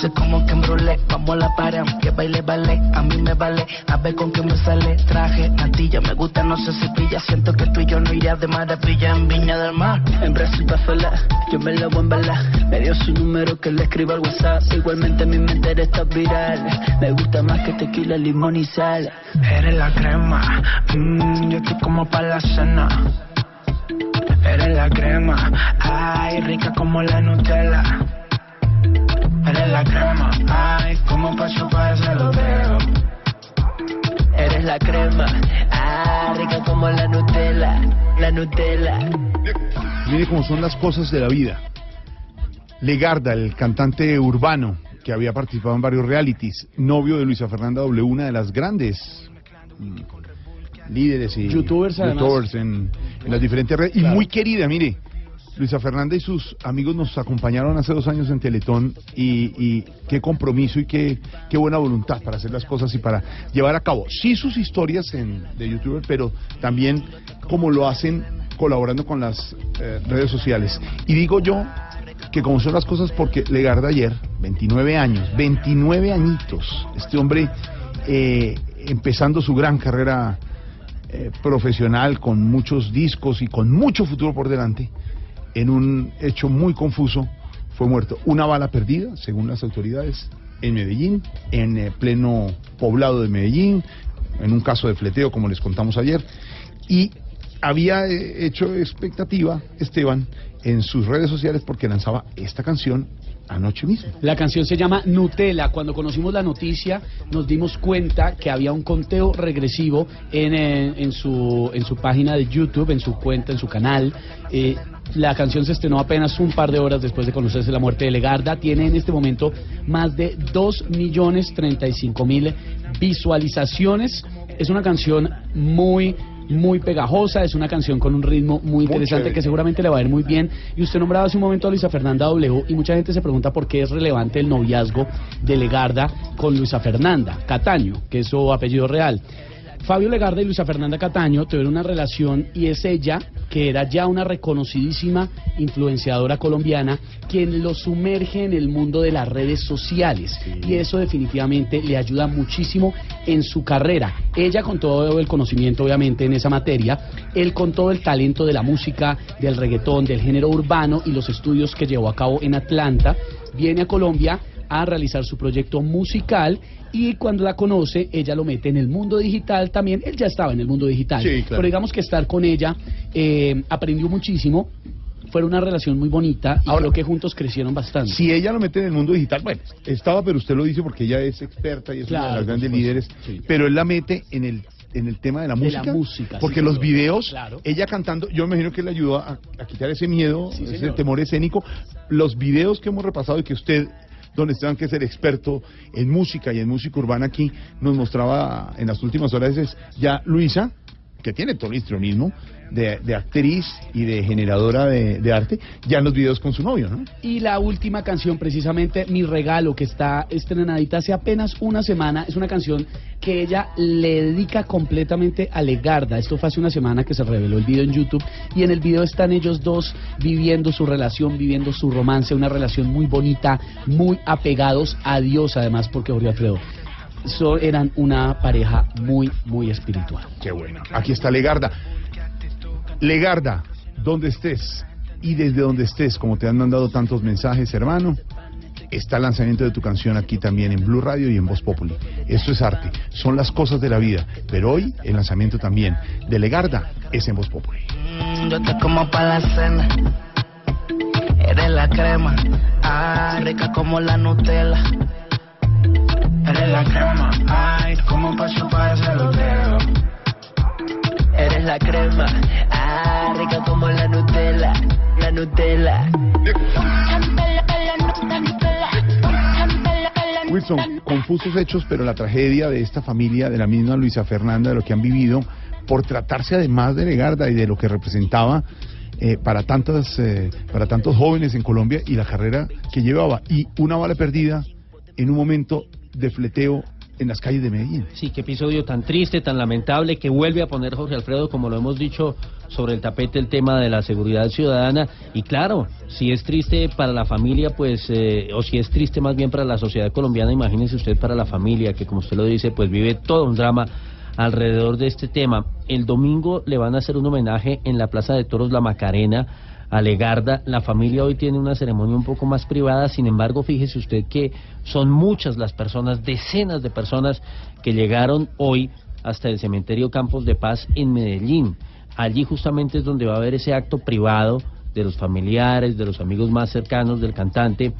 Dulce como que embrolé, vamos a la pared, que baile ballet, a mí me vale, a ver con qué me sale, traje, natilla, me gusta, no sé si pilla, siento que tú y yo no irías de maravilla en Viña del Mar, en Brasil sola, yo me la voy a embalar, me dio su número que le escribo al WhatsApp, igualmente mi mente está viral, me gusta más que tequila, limón y sal, eres la crema, mmm, yo estoy como para la cena, eres la crema, ay, rica como la Nutella. Eres la crema, ay, como pa' chupar ese lo veo. Eres la crema, ah, rica como la Nutella, la Nutella. Mire cómo son las cosas de la vida. Legarda, el cantante urbano que había participado en varios realities, novio de Luisa Fernanda W, una de las grandes mm, líderes y Youtubers, en, en las diferentes redes, y Claro. muy querida, mire. Luisa Fernanda y sus amigos nos acompañaron hace dos años en Teletón y, qué compromiso y qué, qué buena voluntad para hacer las cosas y para llevar a cabo, sí sus historias en, de youtuber, pero también como lo hacen colaborando con las eh, redes sociales. Y digo yo que como son las cosas porque Legarda ayer, 29 años, 29 añitos, este hombre eh, empezando su gran carrera eh, profesional con muchos discos y con mucho futuro por delante, en un hecho muy confuso, fue muerto. Una bala perdida, según las autoridades, en Medellín, en eh, pleno poblado de Medellín, en un caso de fleteo, como les contamos ayer, y había eh, hecho expectativa Esteban en sus redes sociales porque lanzaba esta canción anoche mismo. La canción se llama Nutella. Cuando conocimos la noticia nos dimos cuenta que había un conteo regresivo en, eh, en, su, en su página de YouTube, en su cuenta, en su canal. Eh, la canción se estrenó apenas un par de horas después de conocerse la muerte de Legarda. Tiene en este momento más de 2.035.000 visualizaciones. Es una canción muy muy pegajosa, es una canción con un ritmo muy interesante que seguramente le va a ir muy bien. Y usted nombraba hace un momento a Luisa Fernanda W y mucha gente se pregunta por qué es relevante el noviazgo de Legarda con Luisa Fernanda Cataño, que es su apellido real. Fabio Legarda y Luisa Fernanda Cataño tuvieron una relación y es ella, que era ya una reconocidísima influenciadora colombiana, quien lo sumerge en el mundo de las redes sociales. Y eso definitivamente le ayuda muchísimo en su carrera. Ella con todo el conocimiento, obviamente, en esa materia, él con todo el talento de la música, del reggaetón, del género urbano y los estudios que llevó a cabo en Atlanta, viene a Colombia a realizar su proyecto musical y cuando la conoce, ella lo mete en el mundo digital también. Él ya estaba en el mundo digital, Sí, claro. pero digamos que estar con ella eh, aprendió muchísimo. Fue una relación muy bonita y Ahora- creo que juntos crecieron bastante. Si ella lo mete en el mundo digital, bueno, estaba, pero usted lo dice porque ella es experta y es una de las grandes líderes, Sí. pero él la mete en el en el tema de la De música, la música, sí, porque los señor. videos, Claro. ella cantando, yo me imagino que le ayudó a, a quitar ese miedo, Sí, ese temor escénico. Los videos que hemos repasado y que usted, don Esteban, que es el experto en música y en música urbana aquí, nos mostraba en las últimas horas es ya Luisa, que tiene todo el histrionismo de, de actriz y de generadora de, de arte, ya en los videos con su novio, ¿no? Y la última canción, precisamente Mi Regalo, que está estrenadita hace apenas una semana, es una canción que ella le dedica completamente a Legarda. Esto fue hace una semana que se reveló el video en YouTube y en el video están ellos dos viviendo su relación, viviendo su romance, una relación muy bonita, muy apegados a Dios además, porque Jorge Alfredo so- eran una pareja muy, muy espiritual. Qué bueno. Aquí está Legarda. Legarda, donde estés y desde donde estés, como te han mandado tantos mensajes, hermano, está el lanzamiento de tu canción aquí también en Blue Radio y en Voz Populi. Esto es arte, son las cosas de la vida, pero hoy el lanzamiento también de Legarda es en Voz Populi. Yo estoy como para la cena. Eres la crema, ah, rica como la Nutella. Eres la crema, ay, como pa' chupar ese los dedos. Eres la crema, ah, rica como la Nutella, la Nutella. Wilson, con confusos hechos, pero la tragedia de esta familia, de la misma Luisa Fernanda, de lo que han vivido, por tratarse además de Legarda y de lo que representaba eh, para tantas eh, para tantos jóvenes en Colombia y la carrera que llevaba y una bala perdida en un momento de fleteo en las calles de Medellín. Sí, qué episodio tan triste, tan lamentable, que vuelve a poner Jorge Alfredo, como lo hemos dicho, sobre el tapete el tema de la seguridad ciudadana. Y claro, si es triste para la familia, pues, eh, o si es triste más bien para la sociedad colombiana, imagínese usted para la familia, que como usted lo dice, pues vive todo un drama alrededor de este tema. El domingo le van a hacer un homenaje en la Plaza de Toros La Macarena a Legarda. La familia hoy tiene una ceremonia un poco más privada, sin embargo, fíjese usted que son muchas las personas, decenas de personas que llegaron hoy hasta el cementerio Campos de Paz en Medellín. Allí justamente es donde va a haber ese acto privado de los familiares, de los amigos más cercanos del cantante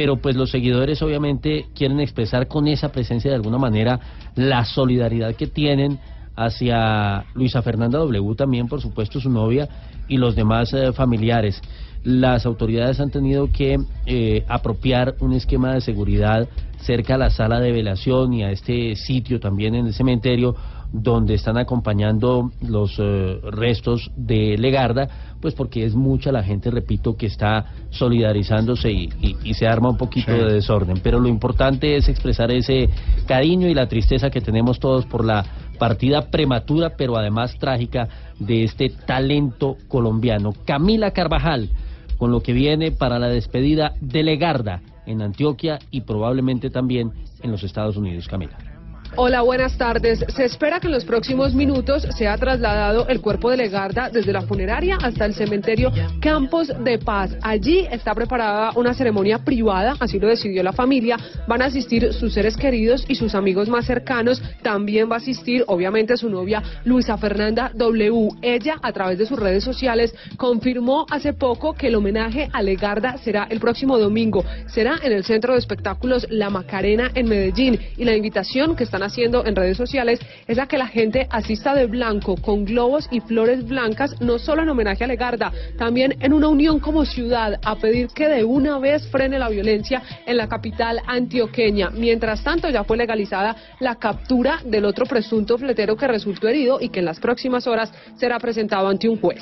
pero pues los seguidores obviamente quieren expresar con esa presencia de alguna manera la solidaridad que tienen hacia Luisa Fernanda W también, por supuesto, su novia y los demás eh, familiares. Las autoridades han tenido que eh, apropiar un esquema de seguridad cerca a la sala de velación y a este sitio también en el cementerio donde están acompañando los eh, restos de Legarda, pues porque es mucha la gente, repito, que está solidarizándose y, y, se arma un poquito de desorden. Pero lo importante es expresar ese cariño y la tristeza que tenemos todos por la partida prematura, pero además trágica, de este talento colombiano. Camila Carvajal, con lo que viene para la despedida de Legarda en Antioquia y probablemente también en los Estados Unidos. Camila. Hola, buenas tardes. Se espera que en los próximos minutos sea trasladado el cuerpo de Legarda desde la funeraria hasta el cementerio Campos de Paz. Allí está preparada una ceremonia privada, así lo decidió la familia. Van a asistir sus seres queridos y sus amigos más cercanos. También va a asistir, obviamente, su novia Luisa Fernanda W. Ella, a través de sus redes sociales, confirmó hace poco que el homenaje a Legarda será el próximo domingo. Será en el Centro de Espectáculos La Macarena en Medellín. Y la invitación que están haciendo en redes sociales es a que la gente asista de blanco con globos y flores blancas, no solo en homenaje a Legarda, también en una unión como ciudad a pedir que de una vez frene la violencia en la capital antioqueña. Mientras tanto, ya fue legalizada la captura del otro presunto fletero que resultó herido y que en las próximas horas será presentado ante un juez.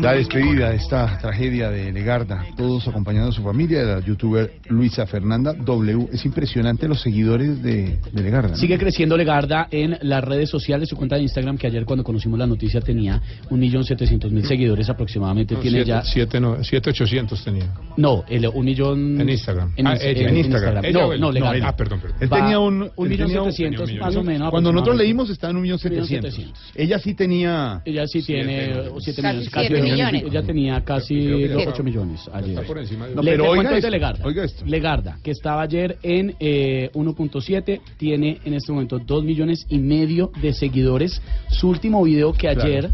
La despedida de esta tragedia de Legarda, todos acompañando a su familia, de la youtuber Luisa Fernanda W. Es impresionante los seguidores de, Legarda. Sigue creciendo Legarda en las redes sociales, su cuenta de Instagram, que ayer cuando conocimos la noticia tenía un millón setecientos mil seguidores aproximadamente. tiene siete, ya... Siete, no, siete ochocientos tenía. No, el, un millón... En Instagram. En, ah, ella, en, Instagram. no, no, Legarda. ah, perdón, perdón. Él tenía un... Un millón setecientos, más o menos. Cuando nosotros leímos está en un millón setecientos. Ella sí tenía... Ella sí tiene siete millones. Casi millones. Ella tenía casi ocho millones ayer. Está por encima de... No, pero oiga de esto, Legarda. oiga esto. Legarda, que estaba ayer en eh, 1.7, tiene en este momento dos millones y medio de seguidores. Su último video que ayer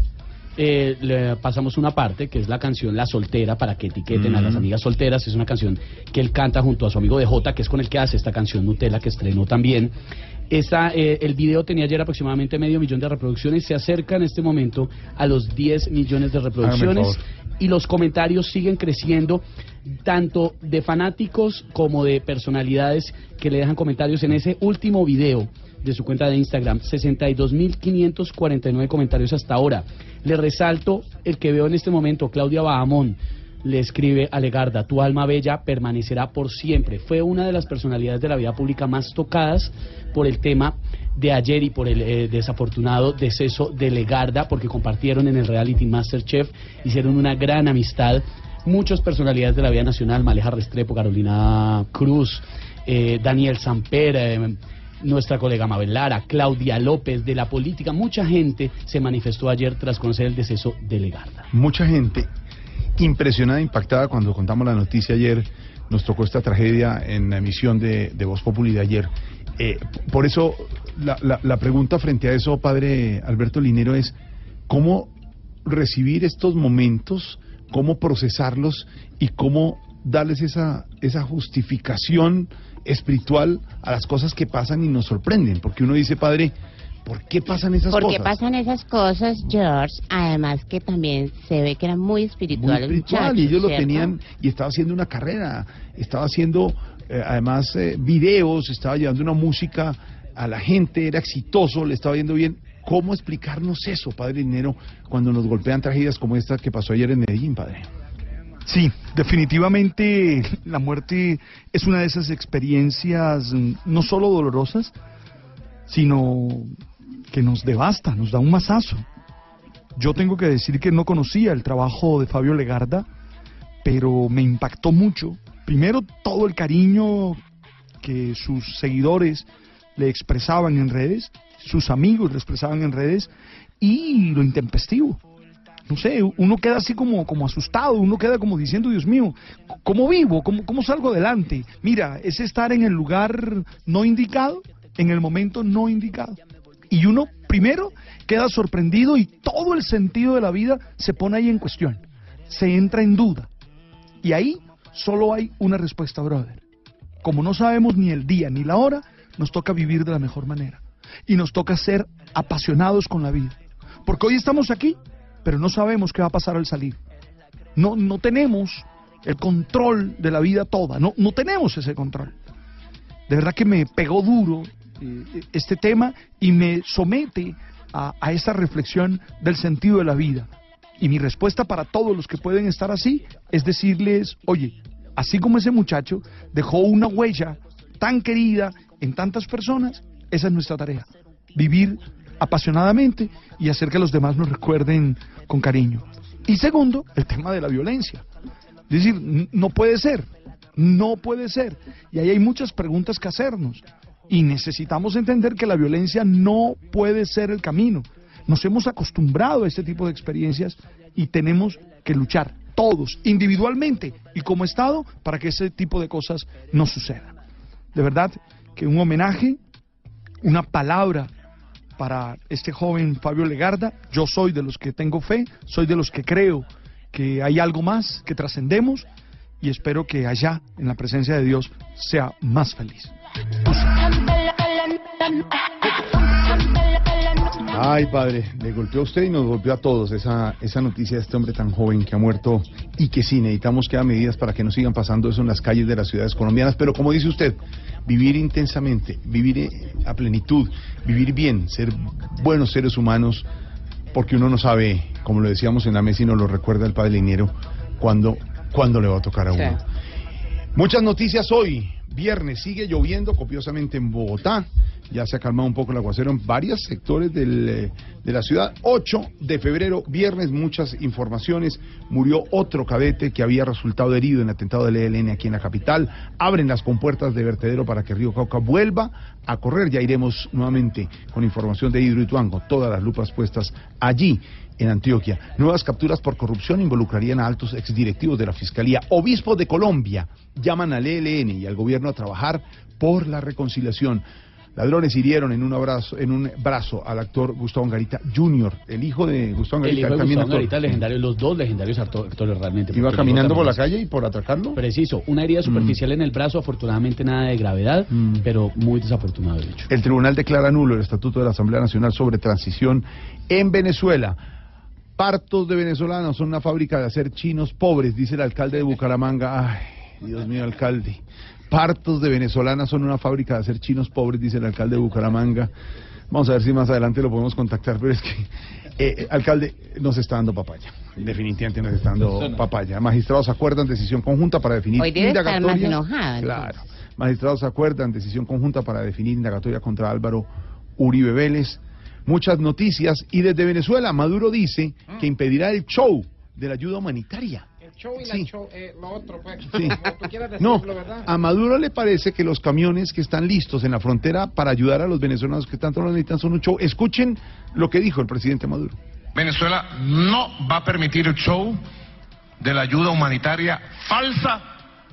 eh, le pasamos una parte, que es la canción La Soltera, para que etiqueten a las amigas solteras. Es una canción que él canta junto a su amigo de Jota, que es con el que hace esta canción Nutella, que estrenó también. Esta, eh, el video tenía ayer aproximadamente medio millón de reproducciones, se acerca en este momento a los 10 millones de reproducciones y los comentarios siguen creciendo, tanto de fanáticos como de personalidades que le dejan comentarios en ese último video de su cuenta de Instagram, 62.549 comentarios hasta ahora. Le resalto el que veo en este momento, Claudia Bahamón le escribe a Legarda, tu alma bella permanecerá por siempre. Fue una de las personalidades de la vida pública más tocadas por el tema de ayer y por el eh, desafortunado deceso de Legarda, porque compartieron en el reality Masterchef, hicieron una gran amistad. Muchas personalidades de la vida nacional, Maleja Restrepo, Carolina Cruz, eh, Daniel Samper, eh, nuestra colega Mabel Lara, Claudia López, de la política, mucha gente se manifestó ayer tras conocer el deceso de Legarda. Mucha gente impresionada, impactada cuando contamos la noticia ayer. Nos tocó esta tragedia en la emisión de, de Voz Populi de ayer. Eh, por eso, la, la, la pregunta frente a eso, padre Alberto Linero, es cómo recibir estos momentos, cómo procesarlos y cómo darles esa, esa justificación espiritual a las cosas que pasan y nos sorprenden. Porque uno dice, padre, ¿por qué pasan esas ¿Por cosas? qué pasan esas cosas, George? Además que también se ve que era muy muy espiritual. el espiritual muchacho, y ellos lo tenían y estaba haciendo una carrera estaba haciendo eh, además eh, videos, estaba llevando una música a la gente, era exitoso, le estaba yendo bien. ¿Cómo explicarnos eso, padre Dinero, cuando nos golpean tragedias como esta que pasó ayer en Medellín, padre? Sí, definitivamente la muerte es una de esas experiencias mm, no solo dolorosas, sino que nos devasta, nos da un mazazo. Yo tengo que decir que no conocía el trabajo de Fabio Legarda, pero me impactó mucho. Primero, todo el cariño que sus seguidores le expresaban en redes, sus amigos le expresaban en redes, y lo intempestivo. No sé, uno queda así como, como asustado, uno queda como diciendo, Dios mío, ¿cómo vivo? ¿Cómo, ¿Cómo salgo adelante? Mira, es estar en el lugar no indicado, en el momento no indicado. Y uno primero queda sorprendido y todo el sentido de la vida se pone ahí en cuestión, se entra en duda. Y ahí solo hay una respuesta, brother. Como no sabemos ni el día ni la hora, nos toca vivir de la mejor manera. Y nos toca ser apasionados con la vida. Porque hoy estamos aquí, pero no sabemos qué va a pasar al salir. No, no tenemos el control de la vida toda, no, no tenemos ese control. De verdad que me pegó duro eh, este tema y me somete a, a esta reflexión del sentido de la vida. Y mi respuesta para todos los que pueden estar así es decirles, oye, así como ese muchacho dejó una huella tan querida en tantas personas, esa es nuestra tarea. Vivir apasionadamente y hacer que los demás nos recuerden con cariño. Y segundo, el tema de la violencia. Es decir, no puede ser, no puede ser. Y ahí hay muchas preguntas que hacernos. Y necesitamos entender que la violencia no puede ser el camino. Nos hemos acostumbrado a este tipo de experiencias y tenemos que luchar todos, individualmente y como Estado, para que ese tipo de cosas no sucedan. De verdad que un homenaje, una palabra para este joven Fabio Legarda. Yo soy de los que tengo fe, soy de los que creo que hay algo más, que trascendemos y espero que allá, en la presencia de Dios, sea más feliz. Ay, padre, le golpeó a usted y nos golpeó a todos esa, esa noticia de este hombre tan joven que ha muerto y que sí, necesitamos que haga medidas para que no sigan pasando eso en las calles de las ciudades colombianas. Pero como dice usted, vivir intensamente, vivir eh, a plenitud, vivir bien, ser buenos seres humanos, porque uno no sabe, como lo decíamos en la mesa y nos lo recuerda el padre Liniero, cuándo, cuándo le va a tocar a uno. Muchas noticias hoy. Viernes sigue lloviendo copiosamente en Bogotá. Ya se ha calmado un poco el aguacero en varios sectores del, eh, de la ciudad. 8 de febrero, viernes, muchas informaciones. Murió otro cadete que había resultado herido en el atentado del ELN aquí en la capital. Abren las compuertas de vertedero para que Río Cauca vuelva a correr. Ya iremos nuevamente con información de Hidroituango. Todas las lupas puestas allí en Antioquia. Nuevas capturas por corrupción involucrarían a altos exdirectivos de la Fiscalía. Obispos de Colombia llaman al ELN y al gobierno a trabajar por la reconciliación. Ladrones hirieron en un abrazo, en un brazo al actor Gustavo Angarita Jr., el hijo de Gustavo El Angarita, hijo de también Gustavo actor. Angarita, legendario, los dos legendarios acto- actores realmente. Iba caminando el por la calle y por atracarlo. Preciso, una herida superficial en el brazo, afortunadamente nada de gravedad, Mm. pero muy desafortunado el hecho. El tribunal declara nulo el estatuto de la Asamblea Nacional sobre transición en Venezuela. Partos de venezolanos son una fábrica de hacer chinos pobres, dice el alcalde de Bucaramanga. Ay, Dios mío, alcalde. Partos de venezolanas son una fábrica de hacer chinos pobres, dice el alcalde de Bucaramanga. Vamos a ver si más adelante lo podemos contactar, pero es que, eh, alcalde, nos está dando papaya. Definitivamente nos está dando papaya. Magistrados acuerdan decisión conjunta para definir Hoy debe estar más indagatoria. enojada, Claro. Magistrados acuerdan decisión conjunta para definir indagatoria contra Álvaro Uribe Vélez. Muchas noticias. Y desde Venezuela, Maduro dice que impedirá el show de la ayuda humanitaria. El show y Sí. la show, eh, lo otro, pues. Sí. Como tú quieras decirlo, No, ¿verdad? a Maduro le parece que los camiones que están listos en la frontera para ayudar a los venezolanos que tanto lo necesitan son un show. Escuchen lo que dijo el presidente Maduro. Venezuela no va a permitir el show de la ayuda humanitaria falsa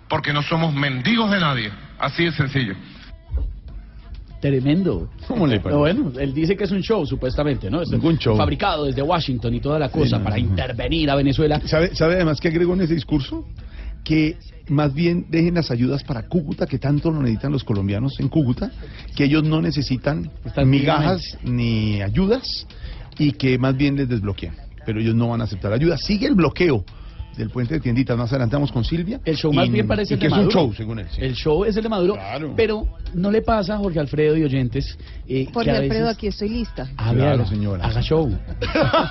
porque no somos mendigos de nadie. Así de sencillo. Tremendo. ¿Cómo le Pero bueno, él dice que es un show, supuestamente, ¿no? Es Ningún show. Fabricado desde Washington y toda la cosa no, para no. intervenir a Venezuela. ¿Sabe, ¿Sabe además que agregó en ese discurso? Que más bien dejen las ayudas para Cúcuta, que tanto lo necesitan los colombianos en Cúcuta, que ellos no necesitan Están migajas ni ayudas y que más bien les desbloqueen. Pero ellos no van a aceptar ayuda. Sigue el bloqueo del puente de tienditas. Más adelante vamos con Silvia. El show más Y- bien parece y el que de es un show, según él. sí. El show es el de Maduro, Claro. pero no le pasa a Jorge Alfredo y oyentes. eh, Jorge Alfredo, aquí estoy lista. Ah, Claro, señora. Haga show.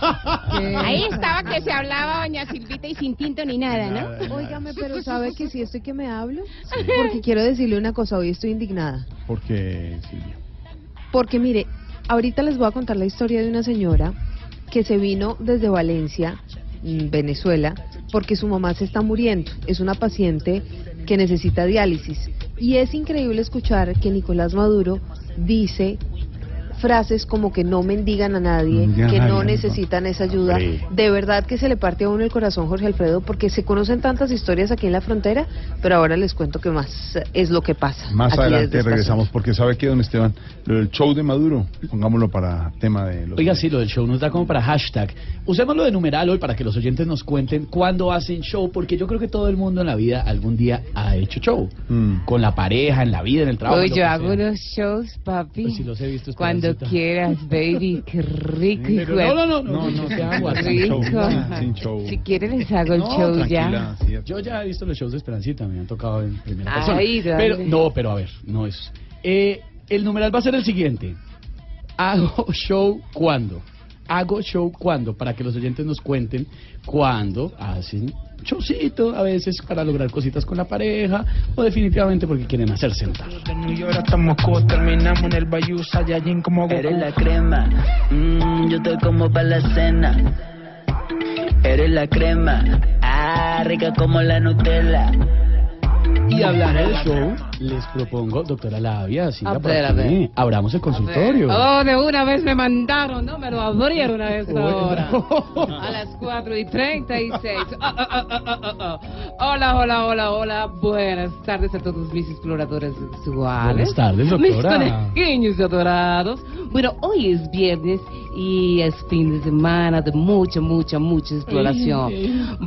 Ahí estaba que se hablaba doña Silvita y sin tinto ni nada, ¿no? Óigame, pero ¿sabe que si estoy que me hablo? Porque quiero decirle una cosa, hoy estoy indignada. Porque, Silvia. Porque mire, ahorita les voy a contar la historia de una señora que se vino desde Valencia, Venezuela, porque su mamá se está muriendo. Es una paciente que necesita diálisis. Y es increíble escuchar que Nicolás Maduro dice frases como que no mendigan a nadie, que no necesitan esa ayuda. Hombre. De verdad que se le parte a uno el corazón, Jorge Alfredo, porque se conocen tantas historias aquí en la frontera, pero ahora les cuento que más es lo que pasa. Más aquí adelante regresamos, porque sabe que, don Esteban, lo del show de Maduro, pongámoslo para tema de los... Oiga, sí, lo del show nos da como para hashtag. Usémoslo de numeral hoy para que los oyentes nos cuenten cuándo hacen show, porque yo creo que todo el mundo en la vida algún día ha hecho show. Mm. Con la pareja, en la vida, en el trabajo. Lo yo hago sea. unos shows, papi. Pues sí los he visto, Cuando Esperancita. quieras, baby. Qué rico, Pero no, no, no, no, No, no, haga sin show, sin show. Si quieren les hago el No, show ya. sí, Yo ya he visto los shows de Esperancita, me han tocado en primera Ay, persona. Pero, no, pero a ver, no es. Eh, el numeral va a ser el siguiente. Hago show cuando. Hago show cuando, para que los oyentes nos cuenten cuándo hacen showcito, a veces para lograr cositas con la pareja, o definitivamente porque quieren hacerse notar. De New York hasta Moscú, terminamos en el Bayou Saiyajin como Goku. Eres la crema, mm, yo estoy como para la cena. Eres la crema, ah, rica como la Nutella. Y hablando del show, les propongo, doctora Labia, siga A por ver, a aquí. ver. abramos el consultorio. Oh, de una vez me mandaron, ¿no? Me lo abrieron a esta Bueno. hora. A las 4 y 36. Ah, ah, ah, ah, ah, ah. Hola, hola, hola, hola. Buenas tardes a todos mis exploradores sexuales. Buenas tardes, doctora. Mis conejillos adorados. Bueno, hoy es viernes y es fin de semana de mucha, mucha, mucha exploración.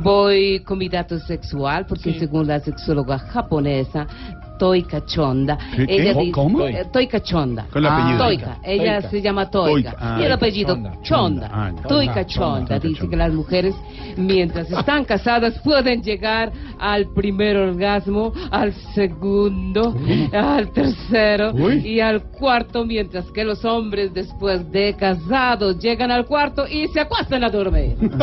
Voy con mi dato sexual porque según la sexóloga japonesa, Toy Cachonda, ¿Qué, qué? ella ¿Cómo? dice, ¿Cómo? eh, Toy Cachonda. ¿Cuál es el apellido? Toica. Ella Toica. se llama Toica. Toica, ah, y el apellido Chonda. Chonda. Ah, Chonda, Dice que las mujeres, mientras están casadas, pueden llegar al primer orgasmo, al segundo, al tercero Uy. y al cuarto, mientras que los hombres, después de casados, llegan al cuarto y se acuestan a dormir.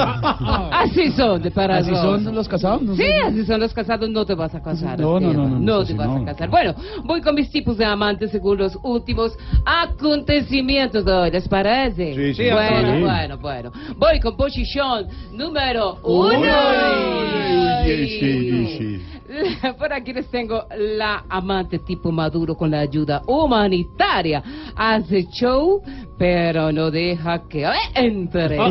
Así son de para ¿Así son los casados? No Sí, así son los casados, no te vas a casar. No, no, no, no, te vas a casar. Bueno, voy con mis tipos de amantes según los últimos acontecimientos de hoy, ¿les parece? Sí, sí, bueno, sí. bueno, bueno. Voy con posición número uno. Uy, uy, uy, sí, sí, Por aquí les tengo la amante tipo maduro con la ayuda humanitaria. Hace show, pero no deja que entre.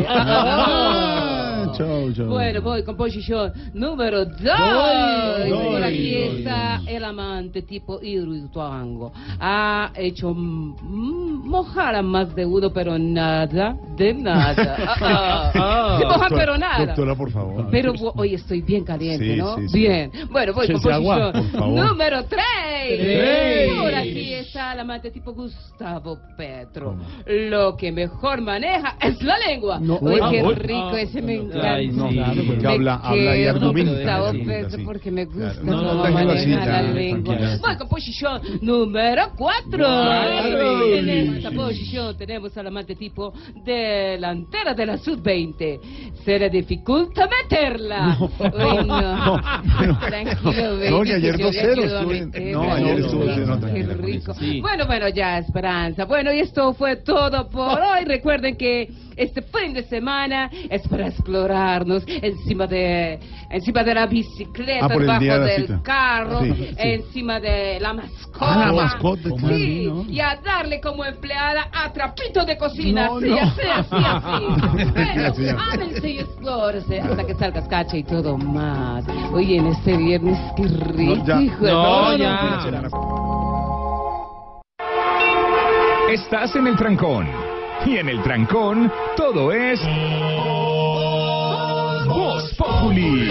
Chao, chao. Bueno, voy con posición número dos. Doy, Por aquí doy, está el amante tipo Hidroituango. Ha hecho mojar a más de uno, pero nada de nada. Ah, ah, ah. Sí, mojar, Doctora- pero nada. Doctora, por favor. Pero hoy estoy bien caliente, Sí, ¿no? sí, sí. Bien. Bueno, voy con agua, número 3. Tres. Por aquí está el amante tipo Gustavo Petro. Lo que mejor maneja es la lengua. No, Oye, uy, qué rico ese me encanta. Ay, No, claro, porque Me habla, habla y argumenta. Gustavo Petro sí. porque me gusta Claro. No, no, así, maneja la lengua. tranquila. Voy con posición número 4. Claro. En esta posición tenemos al amante tipo delantera de la sub-20. Se le dificulta meterla. Uy, no. no, no. No, ayer yo le 2-0 ayudo a estuvo en- meterla. no, ayer estuvo Qué 2-0, tranquila, rico. Sí. Bueno, bueno, ya, Esperanza. Bueno, y esto fue todo por hoy. Recuerden que este fin de semana es para explorarnos encima de encima de la bicicleta, Ah, debajo de del cita. carro, Sí, sí. encima de la mascota. Ah, la mascota, Sí, claro. y a darle como empleada a trapito de cocina. No, así, no. así, así, así. Ámense y explórese hasta que salgas cacha y todo más. Oye, en este viernes, qué rico. No, ya. hijo de- No, no, ya. Estás en el trancón. Y en el trancón, todo es. Voz Populi.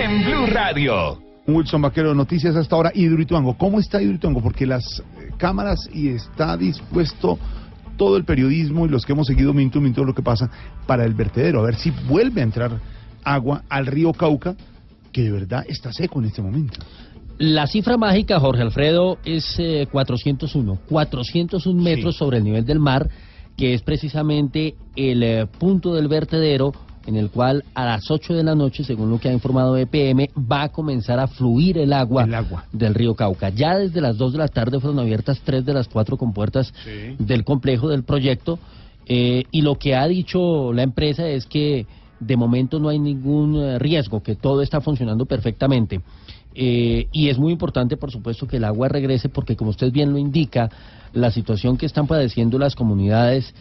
En Blue Radio. Wilson Vaquero, noticias hasta ahora. Hidroituango, ¿cómo está Hidroituango? Porque las eh, cámaras y está dispuesto todo el periodismo y los que hemos seguido minuto a minuto lo que pasa para el vertedero. A ver si vuelve a entrar agua al río Cauca, que de verdad está seco en este momento. La cifra mágica, Jorge Alfredo, es eh, 401. 401 metros sobre el nivel del mar, que es precisamente el eh, punto del vertedero en el cual a las 8 de la noche, según lo que ha informado EPM, va a comenzar a fluir el agua, del río Cauca. Ya desde las 2 de la tarde fueron abiertas tres de las cuatro compuertas del complejo del proyecto eh, y lo que ha dicho la empresa es que de momento no hay ningún eh, riesgo, que todo está funcionando perfectamente. Eh, y es muy importante, por supuesto, que el agua regrese porque, como usted bien lo indica, la situación que están padeciendo las comunidades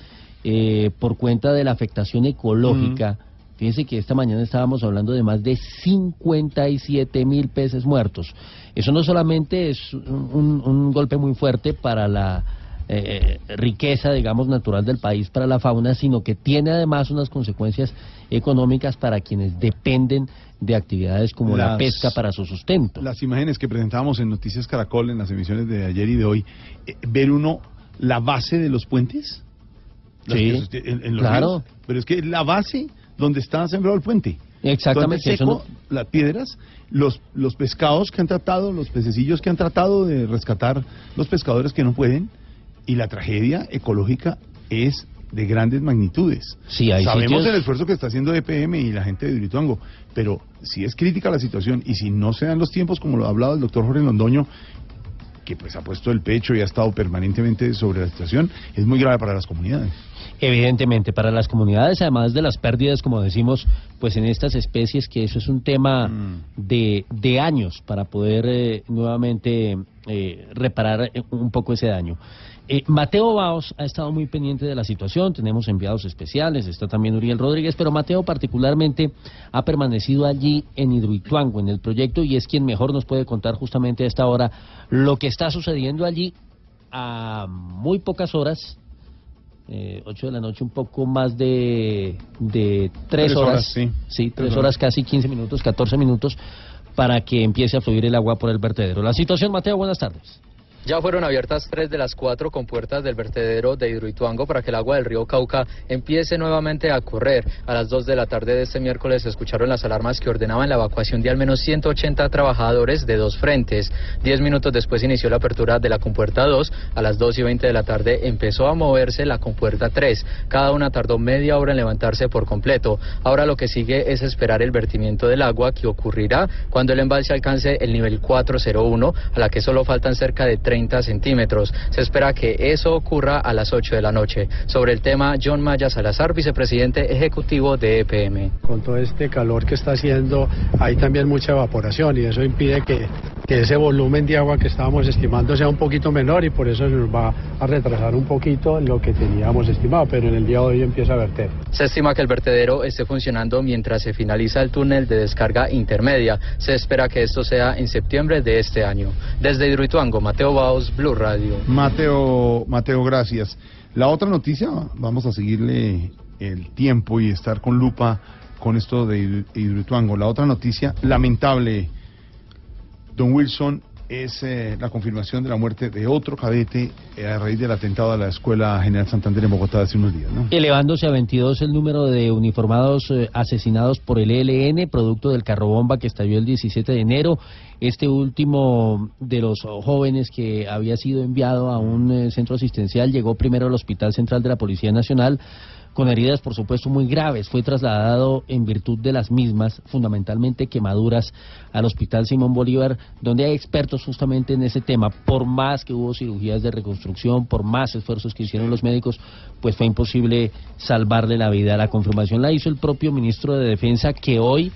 eh, por cuenta de la afectación ecológica, fíjense que esta mañana estábamos hablando de más de 57 mil peces muertos. Eso no solamente es un, un golpe muy fuerte para la eh, riqueza, digamos, natural del país para la fauna, sino que tiene además unas consecuencias económicas para quienes dependen de actividades como la pesca para su sustento. Las imágenes que presentábamos en Noticias Caracol en las emisiones de ayer y de hoy, eh, ver uno la base de los puentes. Sí, que- en- en los claro. ríos. Pero es que la base donde está sembrado el puente. Exactamente, Donde eso seco, las piedras, los, los pescados que han tratado, los pececillos que han tratado de rescatar los pescadores que no pueden, y la tragedia ecológica es de grandes magnitudes. Sí, hay Sabemos sitios- el esfuerzo que está haciendo EPM y la gente de Hidroituango, pero si es crítica la situación y si no se dan los tiempos, como lo ha hablado el doctor Jorge Londoño, que pues ha puesto el pecho y ha estado permanentemente sobre la situación, es muy grave para las comunidades. Evidentemente, para las comunidades, además de las pérdidas, como decimos, pues en estas especies, que eso es un tema de, de años para poder eh, nuevamente eh, reparar eh, un poco ese daño. Eh, Mateo Baos ha estado muy pendiente de la situación, tenemos enviados especiales, está también Uriel Rodríguez, pero Mateo particularmente ha permanecido allí en Hidroituango, en el proyecto, y es quien mejor nos puede contar justamente a esta hora lo que está sucediendo allí a muy pocas horas eh, 8 de la noche, un poco más de, de 3 Tres horas, horas, sí. sí, 3 Tres horas, horas. casi 15 minutos, 14 minutos, para que empiece a fluir el agua por el vertedero. La situación, Mateo, buenas tardes. Ya fueron abiertas tres de las cuatro compuertas del vertedero de Hidroituango para que el agua del río Cauca empiece nuevamente a correr. A las 2 de la tarde de este miércoles se escucharon las alarmas que ordenaban la evacuación de al menos 180 trabajadores de dos frentes. Diez minutos después inició la apertura de la compuerta 2. A las 2 y 20 de la tarde empezó a moverse la compuerta 3. Cada una tardó media hora en levantarse por completo. Ahora lo que sigue es esperar el vertimiento del agua que ocurrirá cuando el embalse alcance el nivel 401, a la que solo faltan cerca de 30 centímetros. Se espera que eso ocurra a las 8 de la noche. Sobre el tema, John Maya Salazar, vicepresidente ejecutivo de EPM. con todo este calor que está haciendo, hay también mucha evaporación y eso impide que, que ese volumen de agua que estábamos estimando sea un poquito menor y por eso nos va a retrasar un poquito lo que teníamos estimado, pero en el día de hoy empieza a verter. Se estima que el vertedero esté funcionando mientras se finaliza el túnel de descarga intermedia. Se espera que esto sea en septiembre de este año. Desde Hidroituango, Mateo Baos, Blue Radio. Mateo, Mateo, gracias. La otra noticia, vamos a seguirle el tiempo y estar con lupa con esto de Hidro- Hidroituango. La otra noticia, lamentable, don Wilson, es eh, la confirmación de la muerte de otro cadete eh, a raíz del atentado a la Escuela General Santander en Bogotá hace unos días, ¿no? Elevándose a 22 el número de uniformados eh, asesinados por el ELN, producto del carrobomba que estalló el 17 de enero. Este último de los jóvenes que había sido enviado a un centro asistencial llegó primero al Hospital Central de la Policía Nacional con heridas, por supuesto, muy graves. Fue trasladado en virtud de las mismas, fundamentalmente quemaduras, al Hospital Simón Bolívar, donde hay expertos justamente en ese tema. Por más que hubo cirugías de reconstrucción, por más esfuerzos que hicieron los médicos, pues fue imposible salvarle la vida. La confirmación la hizo el propio ministro de Defensa, que hoy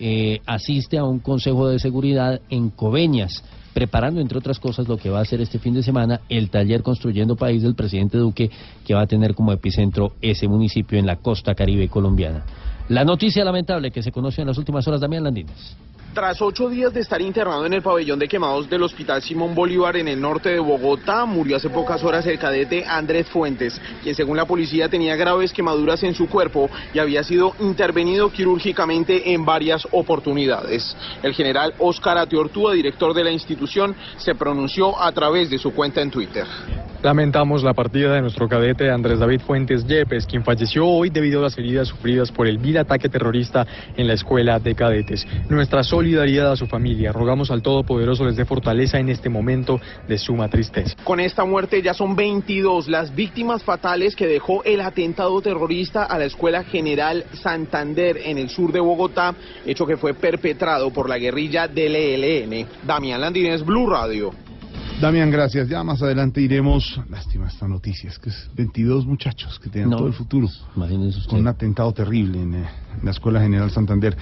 eh, asiste a un consejo de seguridad en Coveñas, preparando, entre otras cosas, lo que va a hacer este fin de semana el taller Construyendo País del presidente Duque, que va a tener como epicentro ese municipio en la costa caribe colombiana. La noticia lamentable que se conoció en las últimas horas, Damián Landines. Tras ocho días de estar internado en el pabellón de quemados del Hospital Simón Bolívar en el norte de Bogotá, murió hace pocas horas el cadete Andrés Fuentes, quien según la policía tenía graves quemaduras en su cuerpo y había sido intervenido quirúrgicamente en varias oportunidades. El general Óscar Atiortúa, director de la institución, se pronunció a través de su cuenta en Twitter. Lamentamos la partida de nuestro cadete Andrés David Fuentes Yepes, quien falleció hoy debido a las heridas sufridas por el vil ataque terrorista en la escuela de cadetes. Nuestra solidaridad a su familia. Rogamos al Todopoderoso les dé fortaleza en este momento de suma tristeza. Con esta muerte ya son 22 las víctimas fatales que dejó el atentado terrorista a la Escuela General Santander en el sur de Bogotá, hecho que fue perpetrado por la guerrilla del ELN. Damián Landines, Blue Radio. Damián, gracias. Ya más adelante iremos. Lástima esta noticia, es que es 22 muchachos que tienen No. todo el futuro. Imagínese usted. Con un atentado terrible en, eh, en la Escuela General Santander.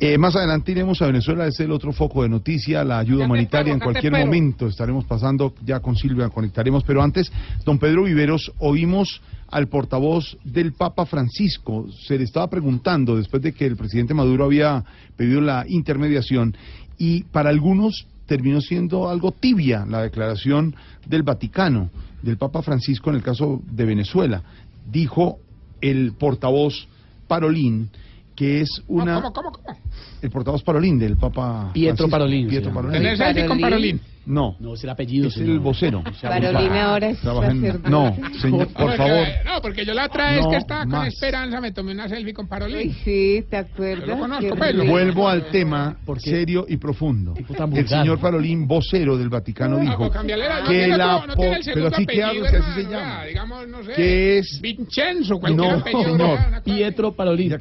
Eh, más adelante iremos a Venezuela, es el otro foco de noticia, la ayuda humanitaria. En cualquier momento estaremos pasando, ya con Silvia conectaremos. Pero antes, don Pedro Viveros, oímos al portavoz del Papa Francisco. Se le estaba preguntando, después de que el presidente Maduro había pedido la intermediación, y para algunos terminó siendo algo tibia la declaración del Vaticano, del Papa Francisco en el caso de Venezuela. Dijo el portavoz Parolín que es una... ¿Cómo, cómo, cómo? El portavoz Parolín del Papa Pietro Francisco. Parolín, Pietro. Parolín. ¿Tenés selfie con Parolín? No. No, es el apellido. Es el vocero. Parolín ahora es sacerdote. No, señor, por favor. No, porque yo la otra vez No que estaba con. Esperanza me tomé una selfie con Parolín. Ay, sí, ¿te acuerdas? Yo lo conozco, Qué pues. Vuelvo al tema serio y profundo. El señor Parolín, vocero del Vaticano, No, dijo no que la po- pero sí que hago que así se llama. digamos, no sé, que es Vincenzo, cualquier No, apellido. señor. Pietro Parolín.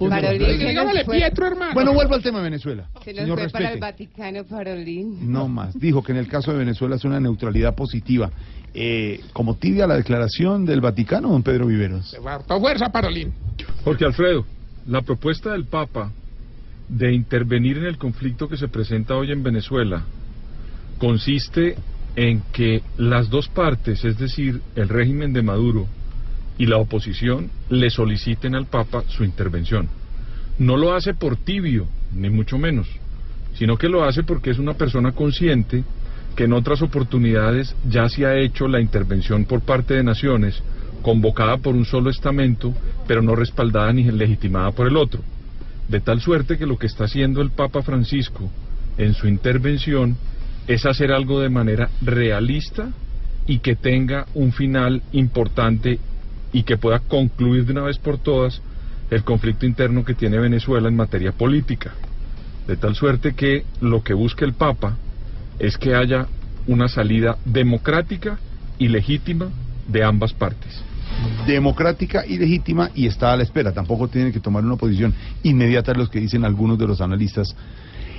Pietro, hermano. Bueno, vuelvo al tema de Venezuela. Se nos fue para el respete. Vaticano, Parolín. No más. Dijo que en el caso de Venezuela es una neutralidad positiva. Eh, como tibia la declaración del Vaticano, don Pedro Viveros. Fuerza, Parolín. Jorge Alfredo, la propuesta del Papa de intervenir en el conflicto que se presenta hoy en Venezuela consiste en que las dos partes, es decir, el régimen de Maduro y la oposición, le soliciten al Papa su intervención. No lo hace por tibio, ni mucho menos, sino que lo hace porque es una persona consciente que en otras oportunidades ya se ha hecho la intervención por parte de naciones convocada por un solo estamento, pero no respaldada ni legitimada por el otro. De tal suerte que lo que está haciendo el Papa Francisco en su intervención es hacer algo de manera realista y que tenga un final importante y que pueda concluir de una vez por todas el conflicto interno que tiene Venezuela en materia política. De tal suerte que lo que busca el Papa es que haya una salida democrática y legítima de ambas partes. democrática y legítima y está a la espera. Tampoco tiene que tomar una posición inmediata los que dicen algunos de los analistas.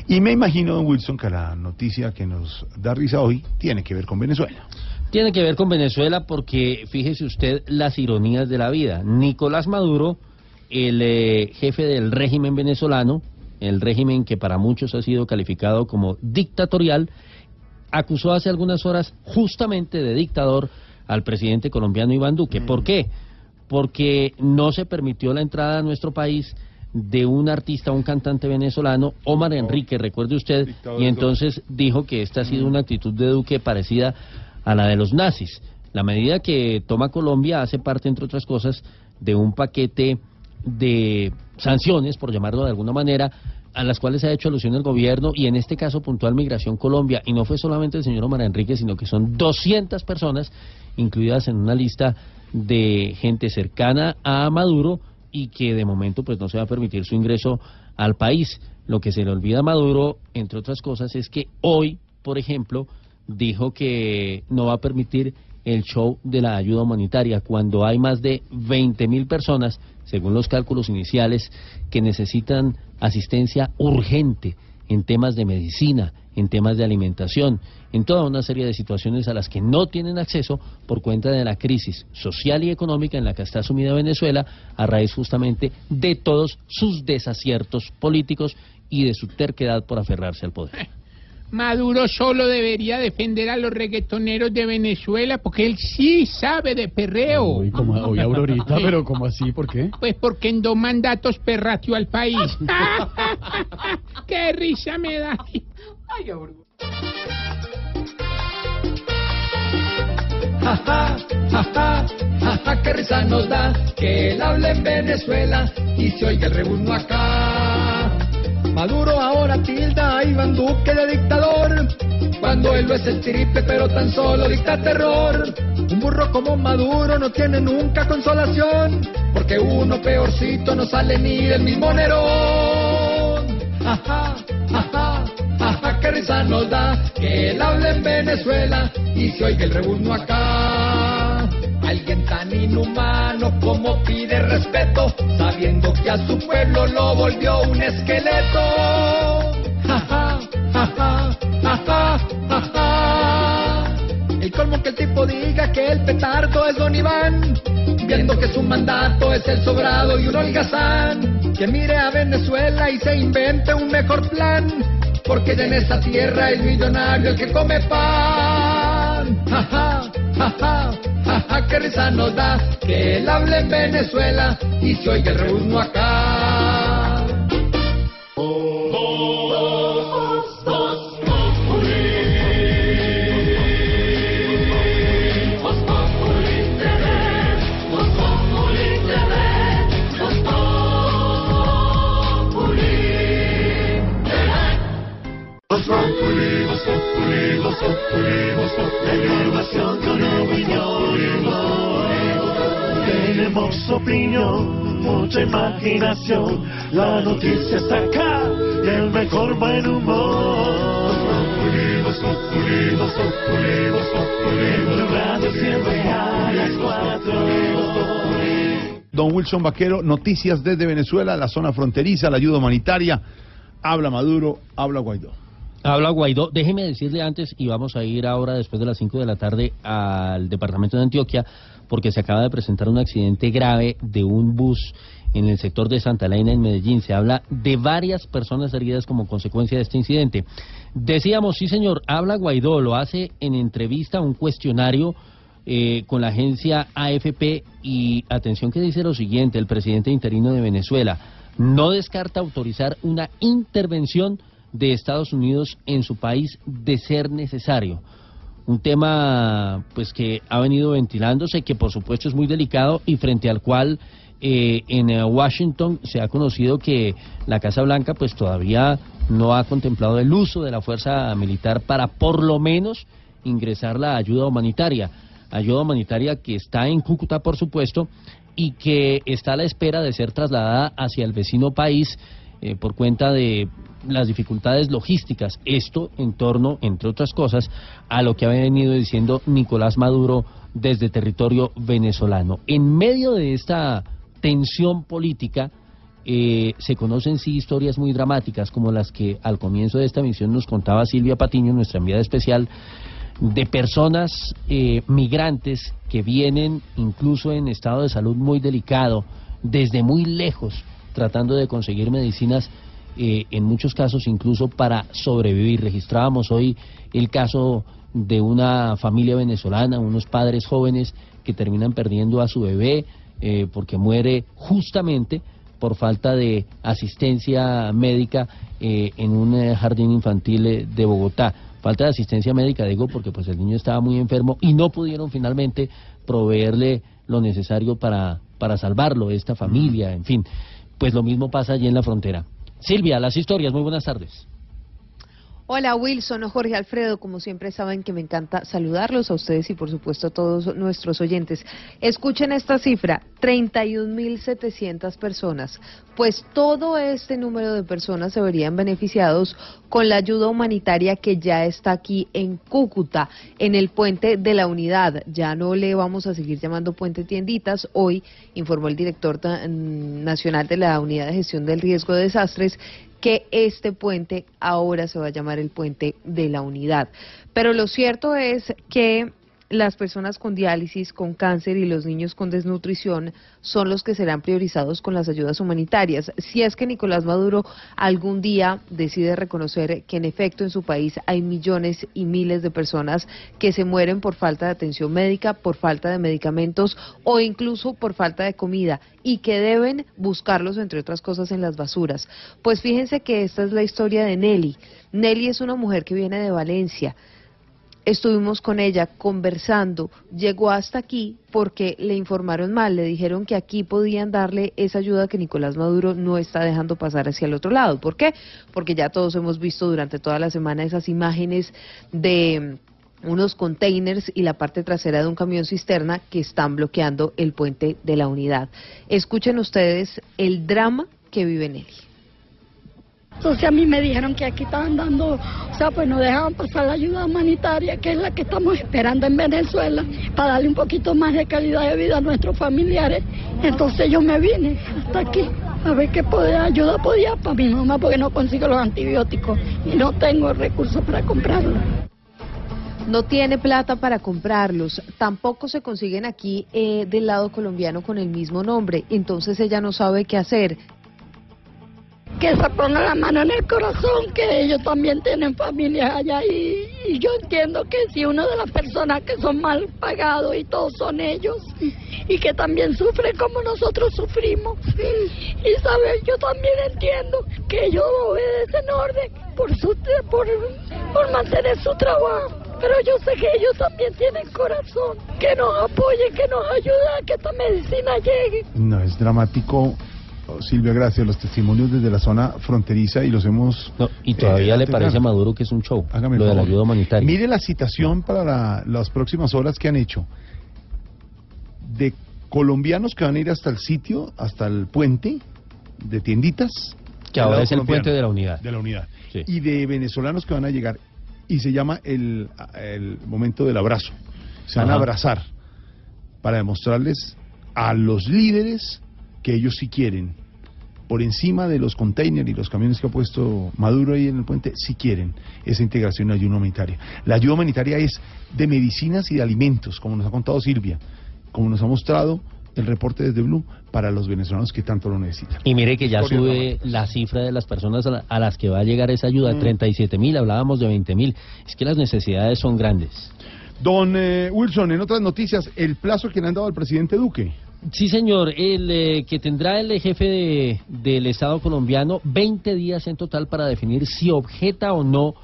Y me imagino, don Wilson, que la noticia que nos da risa hoy tiene que ver con Venezuela. Tiene que ver con Venezuela porque fíjese usted las ironías de la vida. Nicolás Maduro, el eh, jefe del régimen venezolano, el régimen que para muchos ha sido calificado como dictatorial, acusó hace algunas horas justamente de dictador al presidente colombiano Iván Duque. ¿Por qué? Porque no se permitió la entrada a nuestro país de un artista, un cantante venezolano, Omar Enrique, recuerde usted, y entonces dijo que esta ha sido una actitud de Duque parecida a la de los nazis. La medida que toma Colombia hace parte, entre otras cosas, de un paquete de sanciones, por llamarlo de alguna manera, a las cuales ha hecho alusión el gobierno y en este caso puntual Migración Colombia. Y no fue solamente el señor Omar Enrique, sino que son 200 personas incluidas en una lista de gente cercana a Maduro y que de momento pues no se va a permitir su ingreso al país. Lo que se le olvida a Maduro, entre otras cosas, es que hoy, por ejemplo, dijo que no va a permitir el show de la ayuda humanitaria cuando hay más de 20 mil personas, según los cálculos iniciales, que necesitan asistencia urgente en temas de medicina, en temas de alimentación, en toda una serie de situaciones a las que no tienen acceso por cuenta de la crisis social y económica en la que está sumida Venezuela a raíz justamente de todos sus desaciertos políticos y de su terquedad por aferrarse al poder. Maduro solo debería defender a los reggaetoneros de Venezuela porque él sí sabe de perreo. Uy, como, oye, Aurorita, pero ¿cómo así? ¿Por qué? Pues porque en dos mandatos perrateó al país. ¡Qué risa me da! Ay, Aurora. Ja, ja, ja, ja, ja, ja, qué risa nos da que él hable en Venezuela y se oiga el rebuno acá. Maduro ahora tilda a Iván Duque de dictador, cuando él no es el triple pero tan solo dicta terror. Un burro como Maduro no tiene nunca consolación, porque uno peorcito no sale ni del mismo Nerón. Ja, ja, ja, qué risa nos da que él hable en Venezuela y se oiga el rebuno acá. Alguien tan inhumano como pide respeto, sabiendo que a su pueblo lo volvió un esqueleto. Ja, ja, ja. El colmo que el tipo diga que el petardo es Don Iván, viendo que su mandato es el sobrado y un holgazán. Que mire a Venezuela y se invente un mejor plan, porque en esa tierra es millonario el que come pan. Ja, ja, ja, ja, ja, qué risa nos da que él hable en Venezuela y se oiga el reúno acá. Tenemos opinión, mucha imaginación. La noticia está acá y el mejor buen humor. Voz Populi, Voz Populi, Voz Populi. En Blue Radio siempre a las cuatro. Don Wilson Vaquero, noticias desde Venezuela, la zona fronteriza, la ayuda humanitaria. Habla Maduro, habla Guaidó. Habla Guaidó. Déjeme decirle antes, y vamos a ir ahora después de las 5 de la tarde al departamento de Antioquia, porque se acaba de presentar un accidente grave de un bus en el sector de Santa Elena, en Medellín. Se habla de varias personas heridas como consecuencia de este incidente. Decíamos, sí señor, habla Guaidó, lo hace en entrevista un cuestionario eh, con la agencia AFP y atención que dice lo siguiente, el presidente interino de Venezuela no descarta autorizar una intervención de Estados Unidos en su país de ser necesario. Un tema pues que ha venido ventilándose, que por supuesto es muy delicado y frente al cual eh, en eh, Washington se ha conocido que la Casa Blanca pues todavía no ha contemplado el uso de la fuerza militar para por lo menos ingresar la ayuda humanitaria. Ayuda humanitaria que está en Cúcuta, por supuesto, y que está a la espera de ser trasladada hacia el vecino país eh, por cuenta de las dificultades logísticas. Esto en torno, entre otras cosas, a lo que ha venido diciendo Nicolás Maduro desde territorio venezolano. En medio de esta tensión política, eh, se conocen sí historias muy dramáticas, como las que al comienzo de esta misión nos contaba Silvia Patiño, nuestra enviada especial, de personas eh, migrantes que vienen incluso en estado de salud muy delicado, desde muy lejos, tratando de conseguir medicinas, eh, en muchos casos incluso para sobrevivir. Registrábamos hoy el caso de una familia venezolana, unos padres jóvenes que terminan perdiendo a su bebé eh, porque muere justamente por falta de asistencia médica eh, en un eh, jardín infantil eh, de Bogotá. Falta de asistencia médica, digo, porque pues el niño estaba muy enfermo y no pudieron finalmente proveerle lo necesario para, para salvarlo, esta familia, en fin. Pues lo mismo pasa allí en la frontera. Silvia, las historias, muy buenas tardes. Hola Wilson o Jorge Alfredo, como siempre saben que me encanta saludarlos a ustedes y por supuesto a todos nuestros oyentes. Escuchen esta cifra, 31.700 personas. Pues todo este número de personas se verían beneficiados con la ayuda humanitaria que ya está aquí en Cúcuta, en el puente de la unidad. Ya no le vamos a seguir llamando puente tienditas. Hoy informó el director nacional de la Unidad de Gestión del Riesgo de Desastres que este puente ahora se va a llamar el puente de la unidad. Pero lo cierto es que las personas con diálisis, con cáncer y los niños con desnutrición son los que serán priorizados con las ayudas humanitarias. Si es que Nicolás Maduro algún día decide reconocer que en efecto en su país hay millones y miles de personas que se mueren por falta de atención médica, por falta de medicamentos o incluso por falta de comida y que deben buscarlos, entre otras cosas, en las basuras. Pues fíjense que esta es la historia de Nelly. Nelly es una mujer que viene de Valencia estuvimos con ella conversando, llegó hasta aquí porque le informaron mal, le dijeron que aquí podían darle esa ayuda que Nicolás Maduro no está dejando pasar hacia el otro lado. ¿Por qué? Porque ya todos hemos visto durante toda la semana esas imágenes de unos containers y la parte trasera de un camión cisterna que están bloqueando el puente de la unidad. Escuchen ustedes el drama que vive Nelly. Entonces a mí me dijeron que aquí estaban dando, o sea, pues nos dejaban pasar la ayuda humanitaria, que es la que estamos esperando en Venezuela, para darle un poquito más de calidad de vida a nuestros familiares. Entonces yo me vine hasta aquí a ver qué poder, ayuda podía para mi mamá, porque no consigo los antibióticos y no tengo recursos para comprarlos. No tiene plata para comprarlos, tampoco se consiguen aquí eh, del lado colombiano con el mismo nombre, entonces ella no sabe qué hacer. Que se ponga la mano en el corazón, que ellos también tienen familias allá y, y yo entiendo que si una de las personas que son mal pagados y todos son ellos y que también sufren como nosotros sufrimos. Y sabes yo también entiendo que ellos obedecen orden por su por, por mantener su trabajo pero yo sé que ellos también tienen corazón que nos apoyen que nos ayuden a que esta medicina llegue. No, es dramático, Silvia, gracias. Los testimonios desde la zona fronteriza y los hemos... Y todavía eh, le parece a Maduro que es un show, Hágame lo de la ayuda humanitaria. Mire la citación para la- las próximas horas que han hecho. De colombianos que van a ir hasta el sitio, hasta el puente de tienditas. Que ahora es el puente de la unidad. De la unidad. Y de venezolanos que van a llegar. Y se llama el, el momento del abrazo. Se van a abrazar para demostrarles a los líderes que ellos sí quieren. Por encima de los containers y los camiones que ha puesto Maduro ahí en el puente, sí quieren esa integración de ayuda humanitaria. La ayuda humanitaria es de medicinas y de alimentos, como nos ha contado Silvia, como nos ha mostrado el reporte desde Blue, para los venezolanos que tanto lo necesitan. Y mire que ya sube la cifra de las personas a, la- a las que va a llegar esa ayuda, Mm. 37 mil, hablábamos de 20 mil. Es que las necesidades son grandes. Don eh, Wilson, en otras noticias, el plazo que le han dado al presidente Duque. Sí, señor, el eh, que tendrá el jefe de- del Estado colombiano 20 días en total para definir si objeta o no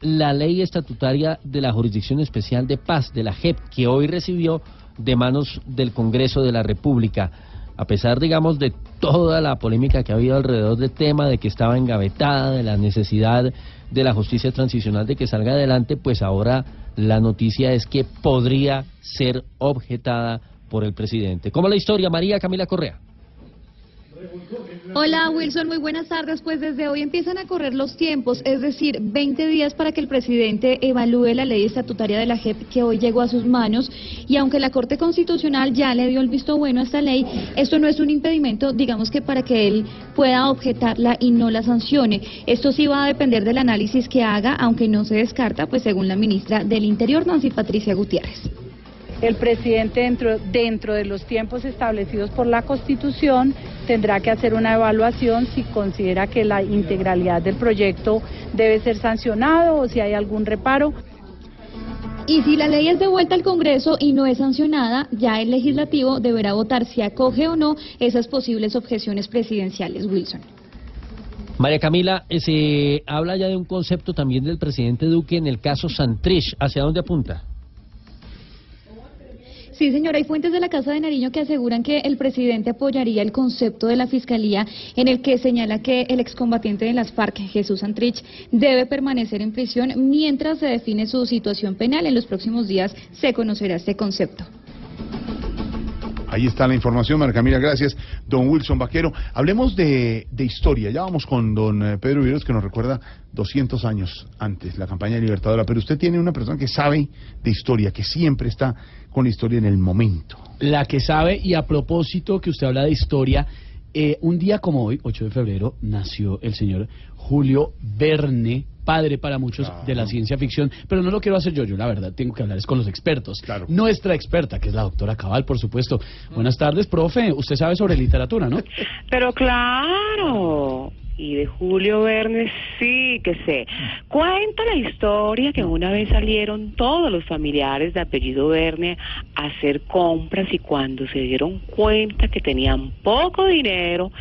la ley estatutaria de la Jurisdicción Especial de Paz, de la JEP, que hoy recibió de manos del Congreso de la República. A pesar, digamos, de toda la polémica que ha habido alrededor del tema, de que estaba engavetada, de la necesidad de la justicia transicional de que salga adelante, pues ahora la noticia es que podría ser objetada por el presidente. ¿Cómo la historia, María Camila Correa? Hola Wilson, muy buenas tardes. Pues desde hoy empiezan a correr los tiempos, es decir, 20 días para que el presidente evalúe la ley estatutaria de la JEP que hoy llegó a sus manos. Y aunque la Corte Constitucional ya le dio el visto bueno a esta ley, esto no es un impedimento, digamos que para que él pueda objetarla y no la sancione. Esto sí va a depender del análisis que haga, aunque no se descarta, pues según la ministra del Interior, Nancy Patricia Gutiérrez. El presidente dentro, dentro de los tiempos establecidos por la Constitución tendrá que hacer una evaluación si considera que la integralidad del proyecto debe ser sancionado o si hay algún reparo. Y si la ley es devuelta al Congreso y no es sancionada, ya el legislativo deberá votar si acoge o no esas posibles objeciones presidenciales, Wilson. María Camila, eh, se habla ya de un concepto también del presidente Duque en el caso Santrich. ¿Hacia dónde apunta? Sí, señora, hay fuentes de la Casa de Nariño que aseguran que el presidente apoyaría el concepto de la Fiscalía en el que señala que el excombatiente de las FARC, Jesús Santrich, debe permanecer en prisión mientras se define su situación penal. En los próximos días se conocerá este concepto. Ahí está la información, María Camila, gracias. Don Wilson Vaquero, hablemos de, de historia. Ya vamos con don eh, Pedro Viveros, que nos recuerda 200 años antes, la campaña libertadora. Pero usted tiene una persona que sabe de historia, que siempre está con la historia en el momento. La que sabe, y a propósito que usted habla de historia, eh, un día como hoy, 8 de febrero, nació el señor Julio Verne padre para muchos de la ciencia ficción, pero no lo quiero hacer yo, yo la verdad tengo que hablar es con los expertos. Nuestra experta, que es la doctora Cabal, por supuesto. Buenas tardes, profe. Usted sabe sobre literatura, ¿no? Pero claro. Y de Julio Verne sí que sé. Cuenta la historia que una vez salieron todos los familiares de apellido Verne a hacer compras y cuando se dieron cuenta que tenían poco dinero,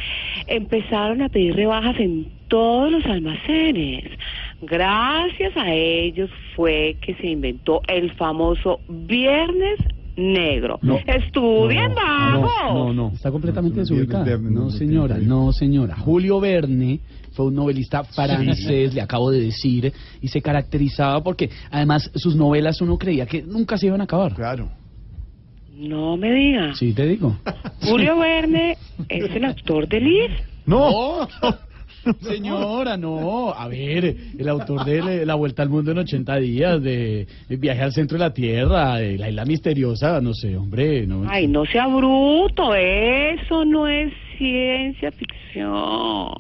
empezaron a pedir rebajas en todos los almacenes. Gracias a ellos fue que se inventó el famoso Viernes Negro. No. Estudien, vagos. No, no, está completamente desubicada. No, señora, no, señora. Julio Verne fue un novelista francés, le acabo de decir, y se caracterizaba porque además sus novelas uno creía que nunca se iban a acabar. Claro. No me diga. Sí, te digo. Julio Verne es el autor de Liz. No. Señora, no. A ver, el autor de La Vuelta al Mundo en 80 días, de Viaje al Centro de la Tierra, de La Isla Misteriosa, no sé, hombre. No. Ay, no sea bruto, eso no es ciencia ficción.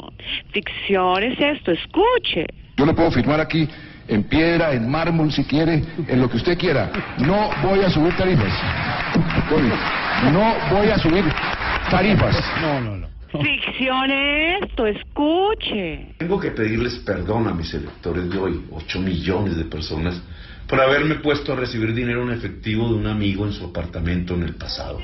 Ficción es esto, escuche. Yo le puedo firmar aquí en piedra, en mármol, si quiere, en lo que usted quiera. No voy a subir tarifas. No voy a subir tarifas. No, no, no. Ficción esto, escuche. Tengo que pedirles perdón a mis electores de hoy, 8 millones de personas, por haberme puesto a recibir dinero en efectivo de un amigo en su apartamento en el pasado.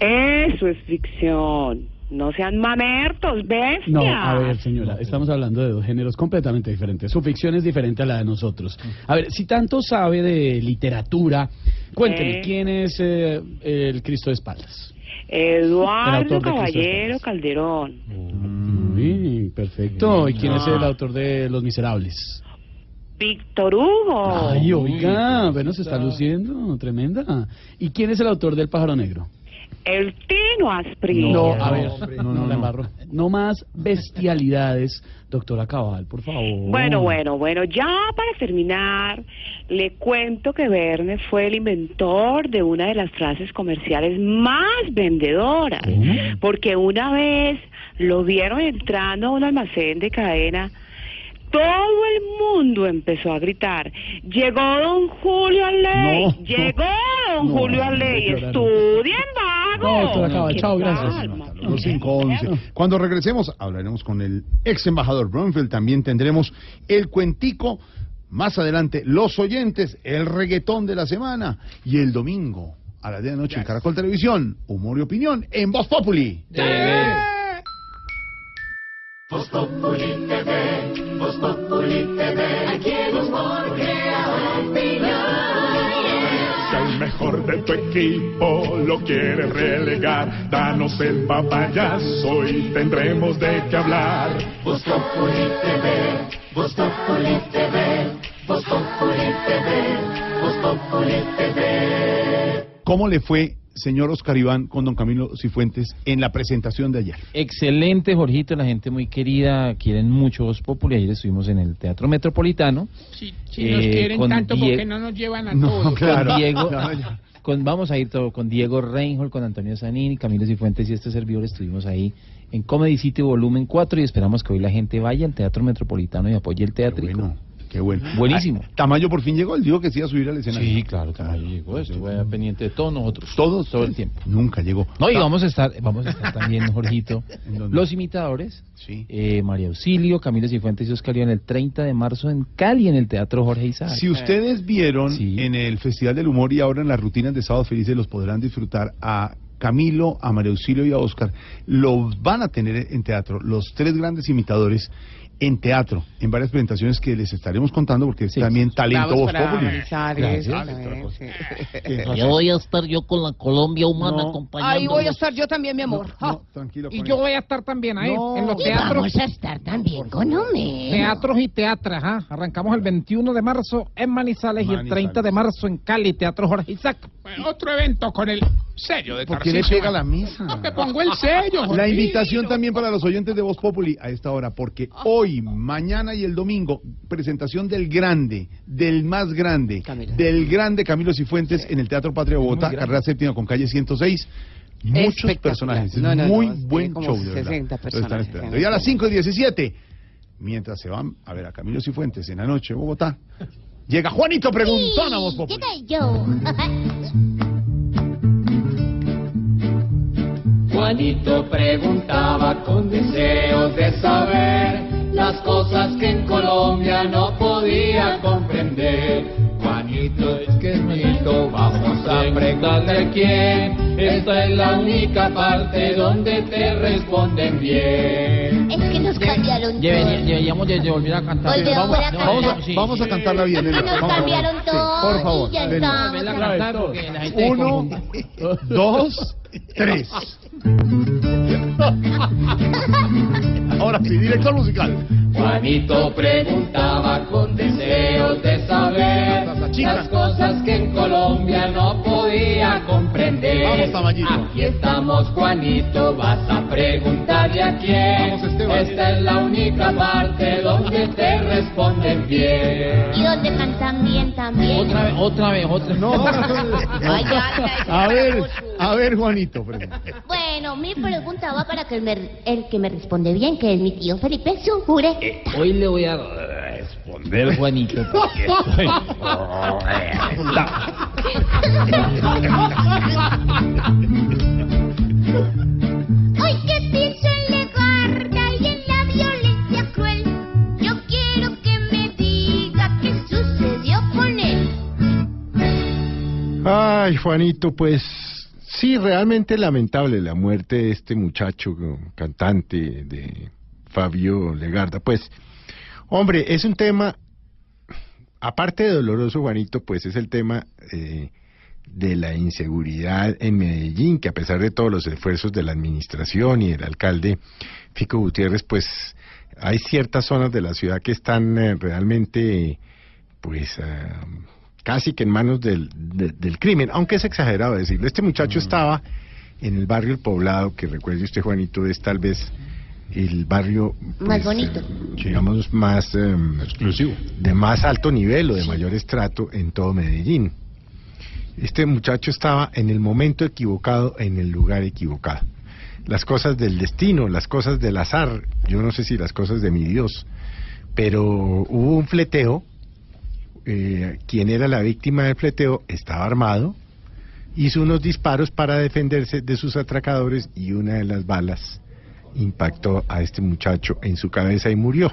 Eso es ficción. No sean mamertos, bestia. No, a ver, señora, estamos hablando de dos géneros completamente diferentes. Su ficción es diferente a la de nosotros. A ver, si tanto sabe de literatura, cuénteme, Eh. ¿quién es eh, el Cristo de espaldas? Eduardo Caballero Calderón. Muy perfecto. ¿Y quién es el autor de Los Miserables? Víctor Hugo. Ay, oiga, bueno, se está luciendo, tremenda. ¿Y quién es el autor del Pájaro Negro? El Tino Asprilla. No, a ver, no, no, la embarro. No más bestialidades, doctora Cabal, por favor. Bueno, bueno, bueno, ya para terminar, le cuento que Verne fue el inventor de una de las frases comerciales más vendedoras, porque una vez lo vieron entrando a un almacén de cadena, todo el mundo empezó a gritar, llegó don Julio Arley, No, llegó don no, Julio no, Arley, no, estudien vago. No, doctora Cabal, ¿Qué chao, gracias. Los 511. Cuando regresemos, hablaremos con el ex embajador Brunfield. También tendremos el cuentico. Más adelante, los oyentes, el reggaetón de la semana. Y el domingo, a las 10 de la noche, en Caracol Televisión, humor y opinión en Voz Populi. Voz Populi TV, Voz Populi TV, aquí el humor crea opinión. Si al mejor de tu equipo lo quieres relegar, danos el papayazo y tendremos de qué hablar. Voz Populi TV, Voz Populi TV, Voz Populi TV, Voz Populi TV. ¿Cómo le fue, señor Oscar Iván, con don Camilo Cifuentes en la presentación de ayer? Excelente, Jorgito, la gente muy querida, quieren mucho Voz Populi. Ayer estuvimos en el Teatro Metropolitano. Si, si nos Eh, quieren tanto, Die- porque no nos llevan a No, todos? Con Diego, con, vamos a ir todo, con Diego Reinhold, con Antonio Zanini, Camilo Cifuentes y este servidor estuvimos ahí en Comedy City Volumen 4 y esperamos que hoy la gente vaya al Teatro Metropolitano y apoye el teatro. Qué bueno. Buenísimo. Ah, Tamayo por fin llegó, él dijo que sí iba a subir al escenario. Sí, claro, Tamayo llegó, estuve pendiente de todos nosotros. Todos, todo el tiempo. Nunca llegó. No, y vamos a estar, vamos a estar también, Jorgito, los imitadores, Sí. eh, María Auxilio, Camilo Cifuentes y Oscar Iván el 30 de marzo en Cali, en el Teatro Jorge Isaac. Si ustedes vieron en el Festival del Humor y ahora en las rutinas de Sábado Felices los podrán disfrutar a Camilo, a María Auxilio y a Oscar, los van a tener en teatro, los tres grandes imitadores en teatro, en varias presentaciones que les estaremos contando porque es también talento Vamos Voz sí. Ya voy a estar yo con la Colombia humana No. acompañando. Ahí voy a estar yo también, mi amor. Ah. tranquilo. Y yo voy a estar también ahí, No. en los Y teatros. vamos a estar también con Homero. Teatros y teatras, ¿ah? Arrancamos el 21 de marzo en Manizales, y el 30 de marzo en Cali, Teatro Jorge Isaac. Bueno, otro evento con el sello de ¿Por qué le pega la misa? No, que pongo el sello. La Jorgito. invitación también para los oyentes de Voz Populi a esta hora, porque hoy, mañana y el domingo, presentación del grande, del más grande, del grande Camilo Cifuentes en el Teatro Patria Bogotá, carrera séptima con calle 106. Muchos personajes, es No, muy buen show, de verdad. 60 Lo están personajes esperando. en Y a las 5 y 17, mientras se van a ver a Camilo Cifuentes en la noche en Bogotá, llega Juanito Preguntón a yo. Juanito preguntaba con deseos de saber las cosas que en Colombia no podía comprender. Juanito es mito, vamos a preguntarle quién. Esta es la única parte donde te responden bien. Es que nos cambiaron todo. Deberíamos de, de volver a cantar. Vamos, a cantar. vamos Vamos a, vamos a cantarla bien. Nos Vamos cambiaron Sí, todo por favor. y ya Uno, dos, tres. Ahora sí, director musical. Juanito preguntaba con deseos de saber las cosas que en Colombia no podía comprender. Vamos. Aquí estamos, Juanito, vas a preguntarle a quién. Vamos. Esta es la única parte donde te responden bien. Y donde cantan bien también. Otra vez, otra vez, otra vez. No. Ya, A ver, a ver, Juanito. pregunta. Bueno, mi pregunta va para que el, me- el que me responde bien, que es mi tío Felipe Hoy le voy a responder, Juanito, porque estoy... Hoy que pienso en Legarda y en la violencia cruel, yo quiero que me diga qué sucedió con él. Ay, Juanito, pues sí, realmente lamentable la muerte de este muchacho cantante de Fabio Legarda. Pues, hombre, es un tema, aparte de doloroso, Juanito, pues es el tema eh, de la inseguridad en Medellín, que a pesar de todos los esfuerzos de la administración y del alcalde Fico Gutiérrez, pues hay ciertas zonas de la ciudad que están eh, realmente, pues... ah, casi que en manos del, de- del crimen, aunque es exagerado decirlo. Este muchacho estaba en el barrio El Poblado, que recuerde usted, Juanito, es tal vez el barrio Más pues, bonito. eh, digamos más exclusivo, de más alto nivel o de mayor estrato en todo Medellín. Este muchacho estaba en el momento equivocado, en el lugar equivocado. Las cosas del destino, las cosas del azar, yo no sé si las cosas de mi Dios, pero hubo un fleteo eh, quien era la víctima del fleteo estaba armado, hizo unos disparos para defenderse de sus atracadores y una de las balas impactó a este muchacho en su cabeza y murió.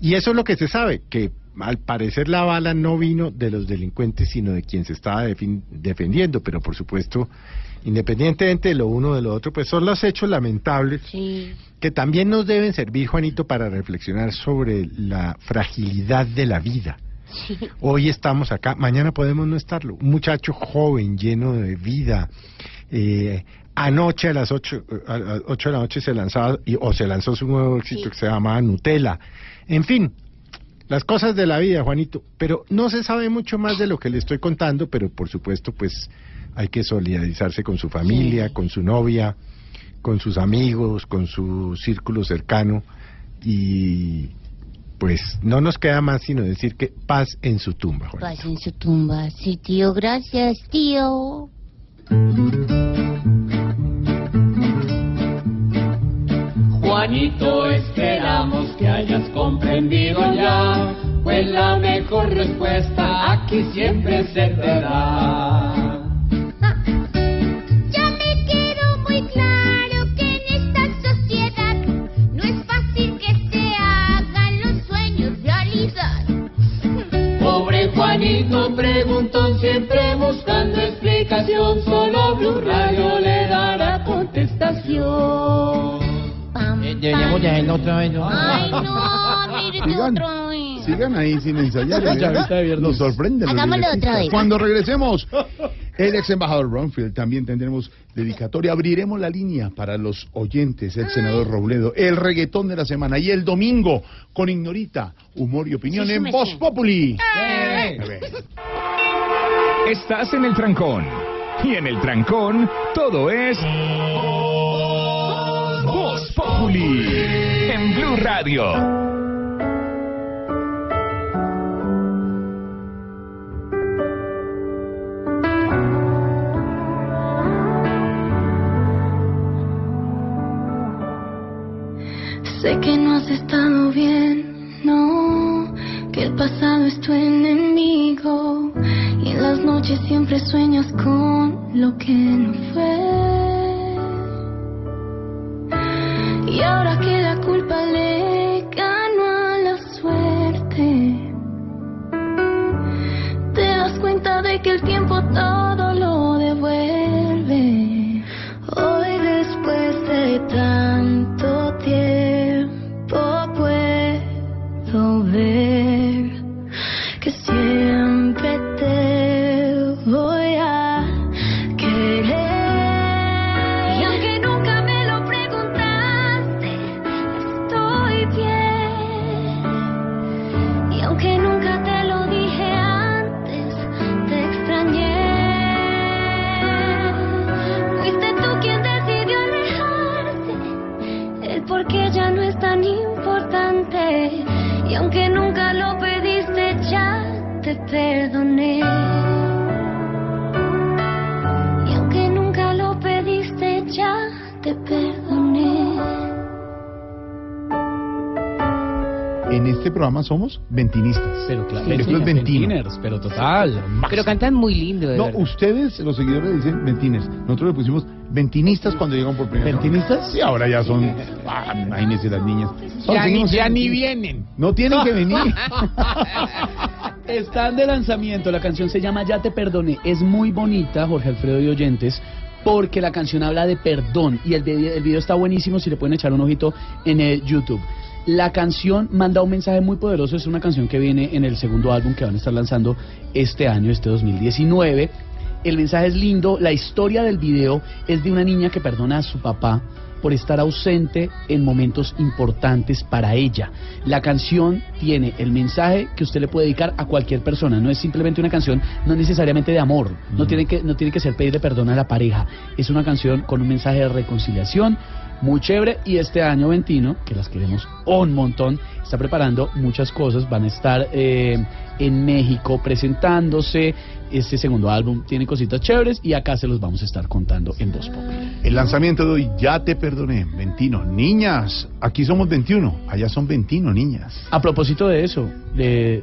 Y eso es lo que se sabe, que al parecer la bala no vino de los delincuentes, sino de quien se estaba defendiendo, pero por supuesto, independientemente de lo uno o de lo otro, pues son los hechos lamentables que también nos deben servir, Juanito, para reflexionar sobre la fragilidad de la vida. Hoy estamos acá, mañana podemos no estarlo. Un muchacho joven, lleno de vida. eh, anoche a las 8, a las 8 de la noche se lanzaba, y- o se lanzó su nuevo éxito que se llamaba Nutella. En fin, las cosas de la vida, Juanito. Pero no se sabe mucho más de lo que le estoy contando, pero por supuesto, pues hay que solidarizarse con su familia, con su novia, con sus amigos, con su círculo cercano y pues no nos queda más sino decir que paz en su tumba. Juan. Paz en su tumba. Sí, tío, gracias, tío. Juanito, esperamos que hayas comprendido ya, pues la mejor respuesta aquí siempre se te da. Ya me quedó muy claro que en esta sociedad no es fácil que se hagan los sueños realidad. Pobre Juanito preguntó siempre buscando explicación, solo Blue Radio le dará contestación. Eh, Deberíamos de hacerlo otra vez, ¿no? Ay, no, mire Sigan, otra vez. sigan ahí sin ensayar. Nos sorprenden. los Hagámoslo libretistas. otra vez. Cuando regresemos, el ex embajador Bromfield, también tendremos dedicatoria. Abriremos la línea para los oyentes, el senador Robledo, el reggaetón de la semana y el domingo con Ignorita, humor y opinión Sí, sí en me Voz sé. Populi. Estás en el trancón. Y en el trancón, todo es. Populi. En Blue Radio. Sé que no has estado bien, no, que el pasado es tu enemigo y en las noches siempre sueñas con lo que no fue. Y ahora que la culpa le ganó a la suerte, te das cuenta de que el tiempo todo lo devuelve. Hoy después de tanto este programa somos ventinistas. Pero claro, Esto es ventino. ventiners, pero total. Pero cantan muy lindo, de No, verdad. ustedes, los seguidores, le dicen ventiners. Nosotros le pusimos ventinistas cuando llegan por primera vez. ¿Ventinistas? Sí, ahora ya son. Ah, imagínense las niñas. Son- Ya, ni, ya vienen. No tienen que venir. Están de lanzamiento, la canción se llama Ya te perdoné, es muy bonita, Jorge Alfredo y oyentes, porque la canción habla de perdón y el, el video está buenísimo si le pueden echar un ojito en el YouTube. La canción manda un mensaje muy poderoso, es una canción que viene en el segundo álbum que van a estar lanzando este año, este 2019. El mensaje es lindo, la historia del video es de una niña que perdona a su papá por estar ausente en momentos importantes para ella. La canción tiene el mensaje que usted le puede dedicar a cualquier persona, no es simplemente una canción, no necesariamente de amor, no tiene que no tiene que ser pedirle perdón a la pareja, es una canción con un mensaje de reconciliación muy chévere y este año Ventino, que las queremos un montón, está preparando muchas cosas, van a estar eh, en México presentándose, este segundo álbum tiene cositas chéveres y acá se los vamos a estar contando en Voz Populi. El lanzamiento de hoy, ya te perdoné, Ventino. Niñas, aquí somos 21, allá son 21 niñas. A propósito de eso, le,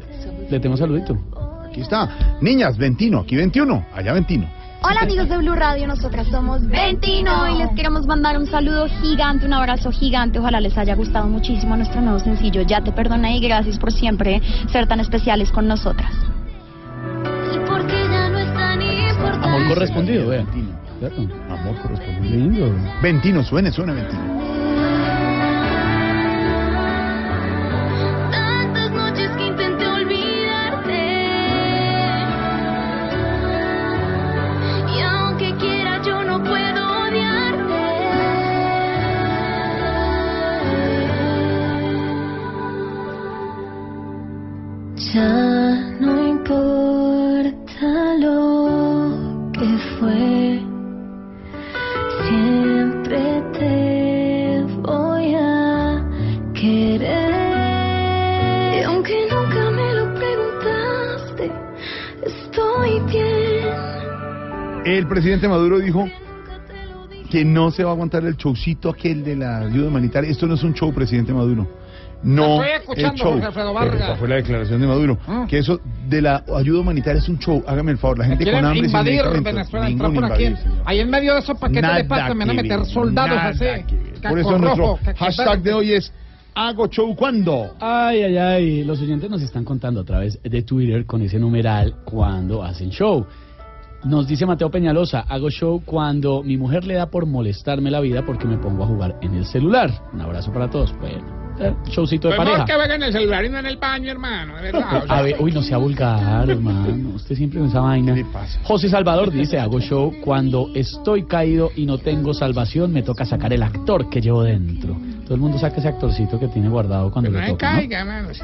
le tengo un saludito. Aquí está. Niñas, 21, aquí 21, allá 21. Hola amigos de Blue Radio, nosotras somos Ventino y les queremos mandar un saludo gigante, un abrazo gigante. Ojalá les haya gustado muchísimo nuestro nuevo sencillo. Ya te perdoné y gracias por siempre ser tan especiales con nosotras. Amor correspondido, vean. Claro. Amor correspondido. Lindo. Ventino, suene, suene, Ventino. Presidente Maduro dijo que no se va a aguantar el showcito aquel de la ayuda humanitaria. Esto no es un show, presidente Maduro. No Estoy escuchando, el show. Jorge Alfredo Vargas. Esa fue la declaración de Maduro. Ah. Que eso de la ayuda humanitaria es un show. Hágame el favor, la gente con hambre invadir. Venezuela, entrar por aquí. señor. Ahí en medio de esos paquetes Nada de pasta me van a meter soldados así. Por eso nuestro rojo, caco hashtag de hoy es Hago show cuando. Ay, ay, ay, los oyentes nos están contando a través de Twitter con ese numeral cuando hacen show. Nos dice Mateo Peñalosa, hago show cuando mi mujer le da por molestarme la vida porque me pongo a jugar en el celular. Un abrazo para todos. Bueno, eh, showcito de Pues pareja. que venga en el celular y no en el baño, hermano, de verdad. o sea, A ver, uy, no sea vulgar, hermano. Usted siempre con esa vaina. José Salvador dice, hago show cuando estoy caído y no tengo salvación, me toca sacar el actor que llevo dentro. Todo el mundo saca ese actorcito que tiene guardado cuando no le se toca, ¿no? caiga, hermano. sí.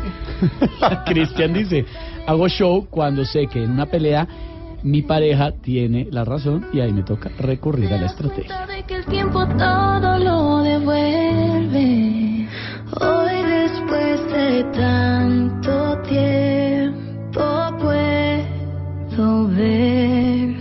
Cristian dice, hago show cuando sé que en una pelea mi pareja tiene la razón y ahí me toca recurrir a la estrategia. de que el tiempo todo lo devuelve. Hoy después de tanto tiempo puedo ver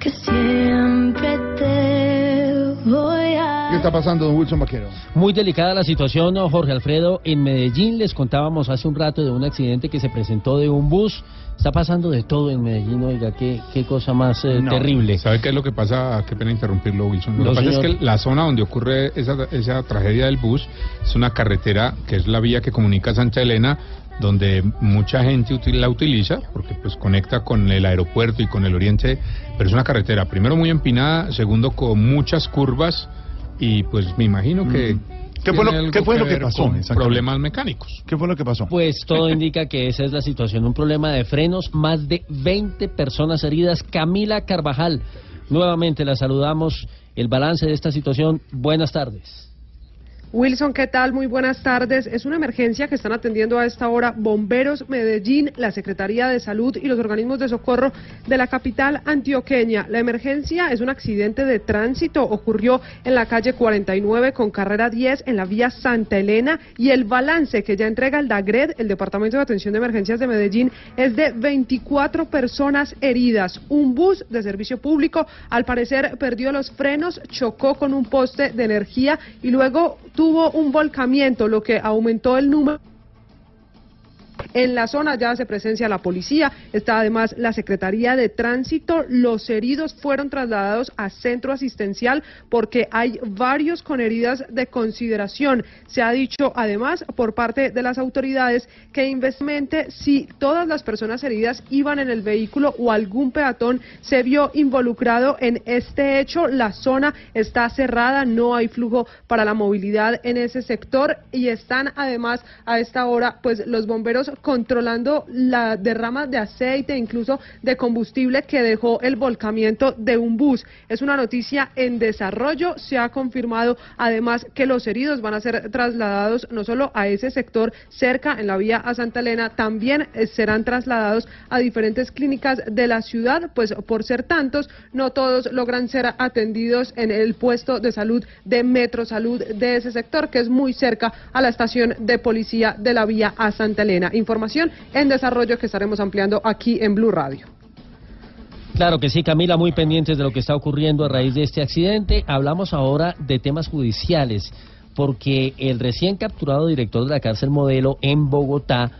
que siempre te voy a está pasando, don Wilson Vaquero? Muy delicada la situación, ¿no, Jorge Alfredo. En Medellín les contábamos hace un rato de un accidente que se presentó de un bus. Está pasando de todo en Medellín, oiga, qué, qué cosa más eh, terrible. ¿Sabe qué es lo que pasa? Qué pena interrumpirlo, Wilson. Lo No, que pasa señor. es que la zona donde ocurre esa, esa tragedia del bus es una carretera que es la vía que comunica Santa Elena, donde mucha gente util- la utiliza porque pues conecta con el aeropuerto y con el oriente, pero es una carretera primero muy empinada, segundo con muchas curvas y pues me imagino que ¿Qué fue lo- tiene algo qué fue lo que pasó? Problemas mecánicos. ¿Qué fue lo que pasó? Pues todo indica que esa es la situación, un problema de frenos, más de 20 personas heridas. Camila Carvajal, nuevamente la saludamos. El balance de esta situación, buenas tardes. Wilson, ¿qué tal? Muy buenas tardes. Es una emergencia que están atendiendo a esta hora Bomberos Medellín, la Secretaría de Salud y los organismos de socorro de la capital antioqueña. La emergencia es un accidente de tránsito. Ocurrió en la calle 49 con carrera 10 en la vía Santa Elena y el balance que ya entrega el DAGRED, el Departamento de Atención de Emergencias de Medellín, es de 24 personas heridas. Un bus de servicio público, al parecer, perdió los frenos, chocó con un poste de energía y luego tuvo un volcamiento, lo que aumentó el número. En la zona ya hace presencia la policía, está además la Secretaría de Tránsito. Los heridos fueron trasladados a centro asistencial porque hay varios con heridas de consideración. Se ha dicho además por parte de las autoridades que investimente si todas las personas heridas iban en el vehículo o algún peatón se vio involucrado en este hecho. La zona está cerrada, no hay flujo para la movilidad en ese sector y están además a esta hora pues los bomberos controlando la derrama de aceite, incluso de combustible que dejó el volcamiento de un bus. Es una noticia en desarrollo. Se ha confirmado además que los heridos van a ser trasladados no solo a ese sector cerca en la vía a Santa Elena, también eh, serán trasladados a diferentes clínicas de la ciudad, pues por ser tantos, no todos logran ser atendidos en el puesto de salud de Metro Salud de ese sector, que es muy cerca a la estación de policía de la vía a Santa Elena. Información en desarrollo que estaremos ampliando aquí en Blue Radio. Claro que sí, Camila, muy pendientes de lo que está ocurriendo a raíz de este accidente. Hablamos ahora de temas judiciales, porque el recién capturado director de la cárcel modelo en Bogotá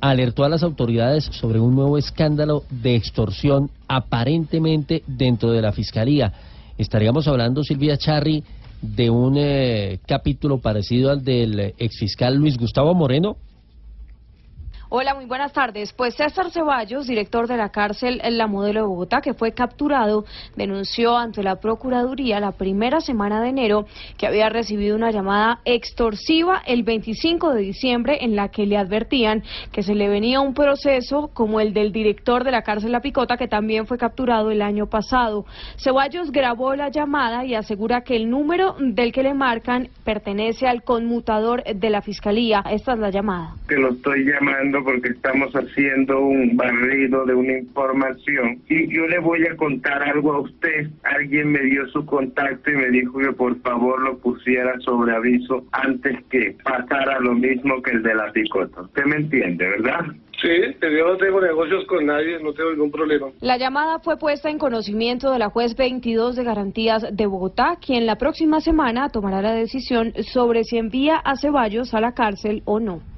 alertó a las autoridades sobre un nuevo escándalo de extorsión aparentemente dentro de la fiscalía. Estaríamos hablando, Silvia Charri, de un eh, capítulo parecido al del exfiscal Luis Gustavo Moreno. Hola, muy buenas tardes. Pues César Ceballos, director de la cárcel La Modelo de Bogotá, que fue capturado, denunció ante la Procuraduría la primera semana de enero que había recibido una llamada extorsiva el 25 de diciembre en la que le advertían que se le venía un proceso como el del director de la cárcel La Picota, que también fue capturado el año pasado. Ceballos grabó la llamada y asegura que el número del que le marcan pertenece al conmutador de la Fiscalía. Esta es la llamada. que lo estoy llamando porque estamos haciendo un barrido de una información y yo le voy a contar algo a usted. Alguien me dio su contacto y me dijo que por favor lo pusiera sobre aviso antes que pasara lo mismo que el de la picota. Usted me entiende, ¿verdad? Sí, yo no tengo negocios con nadie, no tengo ningún problema. La llamada fue puesta en conocimiento de la juez 22 de Garantías de Bogotá, quien la próxima semana tomará la decisión sobre si envía a Ceballos a la cárcel o no.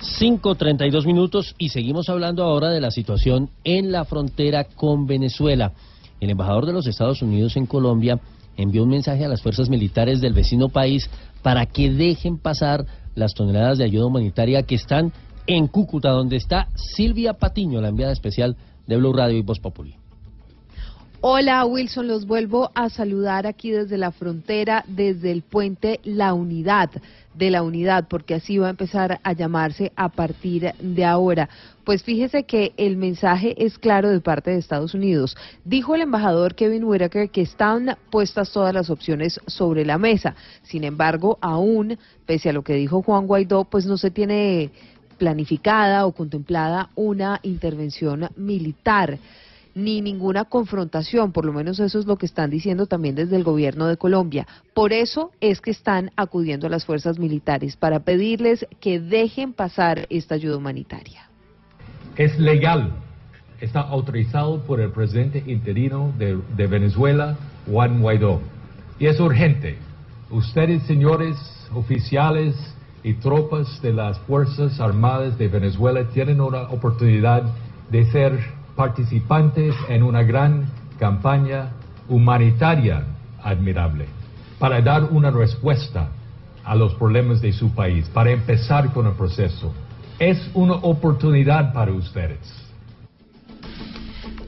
5.32 minutos y seguimos hablando ahora de la situación en la frontera con Venezuela. El embajador de los Estados Unidos en Colombia envió un mensaje a las fuerzas militares del vecino país para que dejen pasar las toneladas de ayuda humanitaria que están en Cúcuta, donde está Silvia Patiño, la enviada especial de Blue Radio y Voz Populi. Hola Wilson, los vuelvo a saludar aquí desde la frontera, desde el puente La Unidad, de la Unidad, porque así va a empezar a llamarse a partir de ahora. Pues fíjese que el mensaje es claro de parte de Estados Unidos. Dijo el embajador Kevin Whitaker que están puestas todas las opciones sobre la mesa. Sin embargo, aún, pese a lo que dijo Juan Guaidó, pues no se tiene planificada o contemplada una intervención militar ni ninguna confrontación, por lo menos eso es lo que están diciendo también desde el gobierno de Colombia. Por eso es que están acudiendo a las fuerzas militares para pedirles que dejen pasar esta ayuda humanitaria. es legal, está autorizado por el presidente interino de, de Venezuela, Juan Guaidó. Y es urgente. Ustedes, señores oficiales y tropas de las Fuerzas Armadas de Venezuela, tienen una oportunidad de ser participantes en una gran campaña humanitaria admirable para dar una respuesta a los problemas de su país, para empezar con el proceso. Es una oportunidad para ustedes.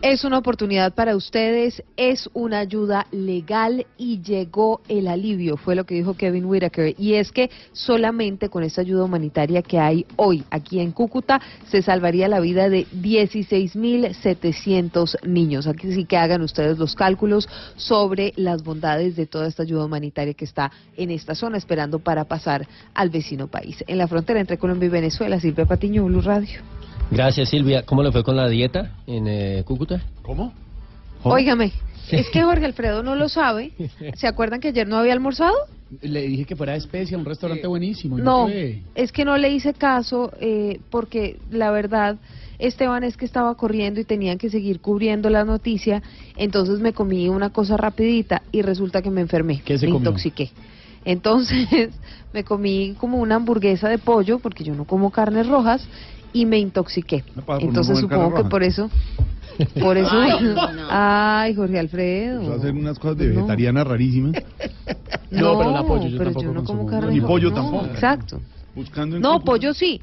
Es una oportunidad para ustedes, es una ayuda legal y llegó el alivio, fue lo que dijo Kevin Whitaker. Y es que solamente con esta ayuda humanitaria que hay hoy aquí en Cúcuta se salvaría la vida de 16.700 niños. Aquí sí que hagan ustedes los cálculos sobre las bondades de toda esta ayuda humanitaria que está en esta zona esperando para pasar al vecino país. En la frontera entre Colombia y Venezuela, Silvia Patiño, Blue Radio. Gracias, Silvia. ¿Cómo le fue con la dieta en eh, Cúcuta? ¿Cómo? Óigame, es que Jorge Alfredo no lo sabe. ¿Se acuerdan que ayer no había almorzado? Le dije que fuera de Especia, un restaurante buenísimo. No, fue. es que no le hice caso eh, porque la verdad, Esteban, es que estaba corriendo y tenían que seguir cubriendo la noticia, entonces me comí una cosa rapidita y resulta que me enfermé, ¿Qué se me comió? intoxiqué. Entonces me comí como una hamburguesa de pollo, porque yo no como carnes rojas, y me intoxiqué. para Entonces supongo que por eso... Por eso... Ay, Ay, Jorge Alfredo. Va a hacer unas cosas de vegetariana rarísimas. No, pero la pollo yo pero tampoco yo no como carne Ni pollo tampoco. Exacto. Buscando en No, pollo sí.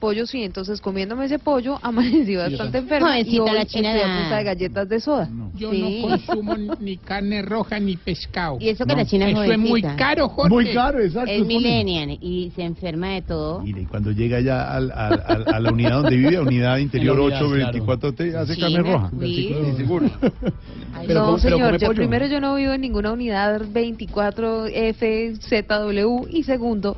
Pollo sí, entonces comiéndome ese pollo amanecí bastante enferma y hoy la china estoy a punta de galletas de soda. Yo Sí. no consumo ni carne roja ni pescado. Y eso que la China es Eso es muy jovencita. caro, Jorge. Muy caro, exacto. Es millennial y se enferma de todo. Mire, y cuando llega ya al, al- al- a la unidad donde vive, a unidad interior la unidad, 8, claro. 24, te hace China, carne roja. Sí, seguro. no, señor, yo primero yo no vivo en ninguna unidad 24FZW y segundo,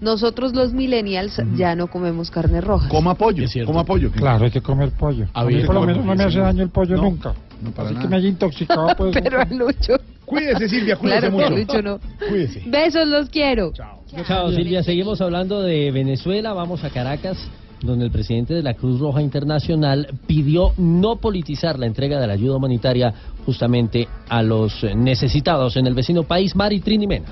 nosotros los millennials ya no comemos carne roja. Coma pollo, coma pollo. Claro, hay que comer pollo. A mí ver, por lo menos no me hace daño el pollo No, nunca. no para Así nada. que me haya intoxicado, pues. Pero a Lucho. Cuídese, Silvia, cuídese Claro, mucho. que Lucho no. Cuídese. Besos, los quiero. Chao, Silvia. Seguimos hablando de Venezuela. Vamos a Caracas, donde el presidente de la Cruz Roja Internacional pidió no politizar la entrega de la ayuda humanitaria justamente a los necesitados en el vecino país, Mari Trinimena.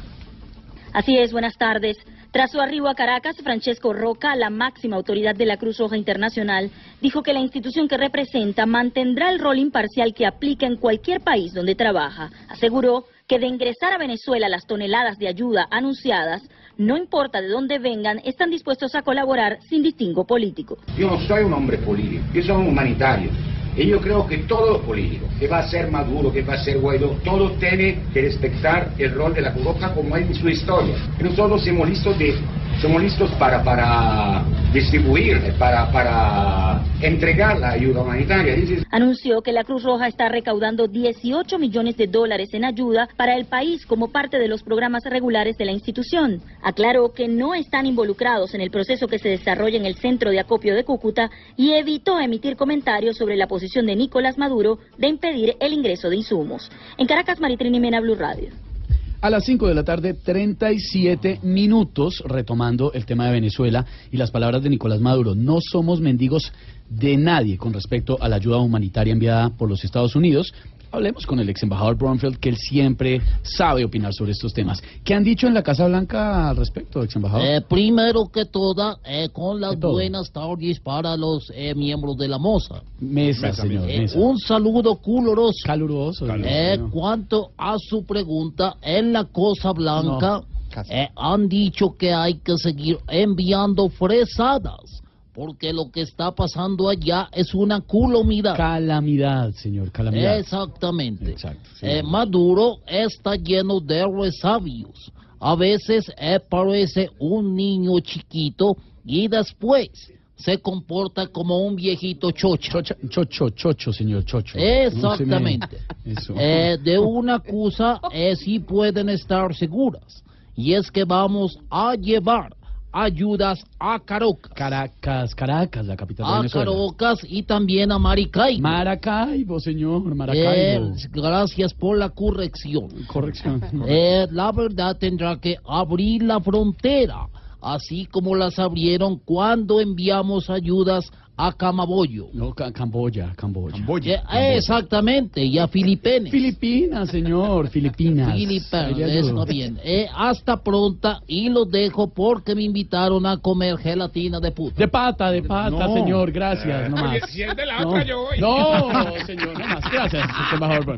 Así es, buenas tardes. Tras su arribo a Caracas, Francesco Roca, la máxima autoridad de la Cruz Roja Internacional, dijo que la institución que representa mantendrá el rol imparcial que aplica en cualquier país donde trabaja. Aseguró que de ingresar a Venezuela las toneladas de ayuda anunciadas, no importa de dónde vengan, están dispuestos a colaborar sin distingo político. Yo no soy un hombre político, yo soy un humanitario. Y yo creo que todos los políticos, que va a ser Maduro, que va a ser Guaidó, todos tienen que respetar el rol de la Roja como es en su historia. Nosotros somos listos, de, somos listos para, distribuir, para, entregar la ayuda humanitaria. Anunció que la Cruz Roja está recaudando 18 millones de dólares en ayuda para el país como parte de los programas regulares de la institución. Aclaró que no están involucrados en el proceso que se desarrolla en el centro de acopio de Cúcuta y evitó emitir comentarios sobre la posición de Nicolás Maduro de impedir el ingreso de insumos. En Caracas, Maritrini Mena, Blue Radio. A las 5 de la tarde, 37 minutos, retomando el tema de Venezuela y las palabras de Nicolás Maduro. No somos mendigos de nadie con respecto a la ayuda humanitaria enviada por los Estados Unidos. Hablemos con el ex embajador Bromfield, que él siempre sabe opinar sobre estos temas. ¿Qué han dicho en la Casa Blanca al respecto, ex embajador? Eh, primero que todo, eh, con las buenas tardes para los eh, miembros de la MOSA. Mesa, señor, Eh, mesa. un saludo caluroso. Caluroso. Eh, cuanto a su pregunta, en la Cosa Blanca No, eh, han dicho que hay que seguir enviando fresadas, porque lo que está pasando allá es una calamidad. Calamidad, señor, calamidad. Exactamente. Exacto. sí. Eh, Maduro está lleno de resabios. A veces eh, parece un niño chiquito y después se comporta como un viejito chocha. chocho, chocho, señor, chocho. Exactamente. Eh, de una cosa eh, sí pueden estar seguras y es que vamos a llevar ayudas a Caracas. Caracas, Caracas, la capital de A Venezuela. Caracas y también a Maracaibo. Maracaibo, señor, Eh, Maracaibo. gracias por la corrección. Corrección. Eh, la verdad tendrá que abrir la frontera, así como las abrieron cuando enviamos ayudas a Camaboyo. No, Ca- Camboya, Camboya. Eh, exactamente, y a Filipinas. Filipinas, señor, Filipinas. Filipinas, está bien. Eh, hasta pronta y los dejo porque me invitaron a comer gelatina de puta. De pata, de pata, No. señor, gracias, no más. Si es de la no. otra, yo voy. No, señor, no más, gracias, usted mejor,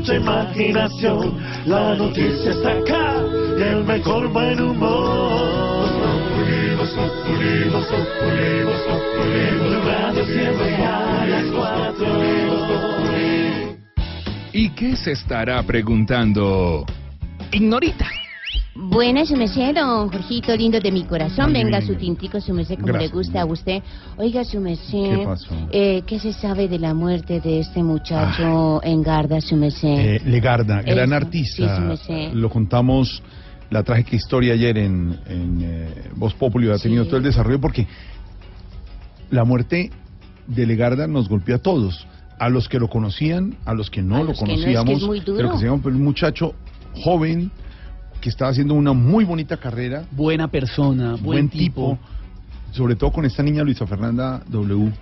mucha imaginación. La noticia está acá y el mejor buen humor. Radio siempre a las cuatro. ¿Y qué se estará preguntando? Ignorita. Buenas, su merced, don Jorgito, lindo de mi corazón. Ay, Venga su tintico, su merced, como Gracias, le gusta a usted. Oiga, su merced, ¿Qué pasó? eh, ¿qué se sabe de la muerte de este muchacho en Garda, su merced? Eh, Legarda, gran Eso, artista. sí. Lo contamos la trágica historia ayer en, en eh, Voz Populi. Ha tenido Sí. todo el desarrollo porque la muerte de Legarda nos golpeó a todos. A los que lo conocían, a los que no A lo los que no, es que conocíamos. es muy duro. Pero que se llama pues, un muchacho joven que estaba haciendo una muy bonita carrera. Buena persona, buen, tipo. Sobre todo con esta niña Luisa Fernanda W,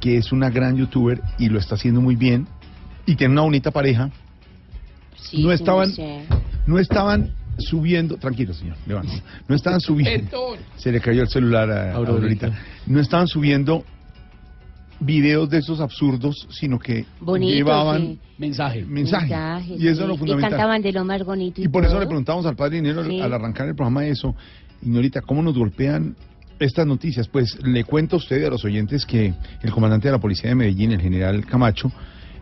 que es una gran youtuber y lo está haciendo muy bien. Y tiene una bonita pareja. Sí, no sí, estaban, sé. no estaban subiendo, tranquilo señor, levanta. No estaban subiendo. Se le cayó el celular a. Aurorita. No estaban subiendo videos de esos absurdos, sino que Bonito, llevaban sí. mensaje. mensaje. Mensajes, y eso es lo Y cantaban de lo más bonito y, Y por eso le preguntamos al padre Dinero Sí. al arrancar el programa eso, Ignorita, ¿cómo nos golpean estas noticias? Pues le cuento a usted y a los oyentes que el comandante de la policía de Medellín, el general Camacho,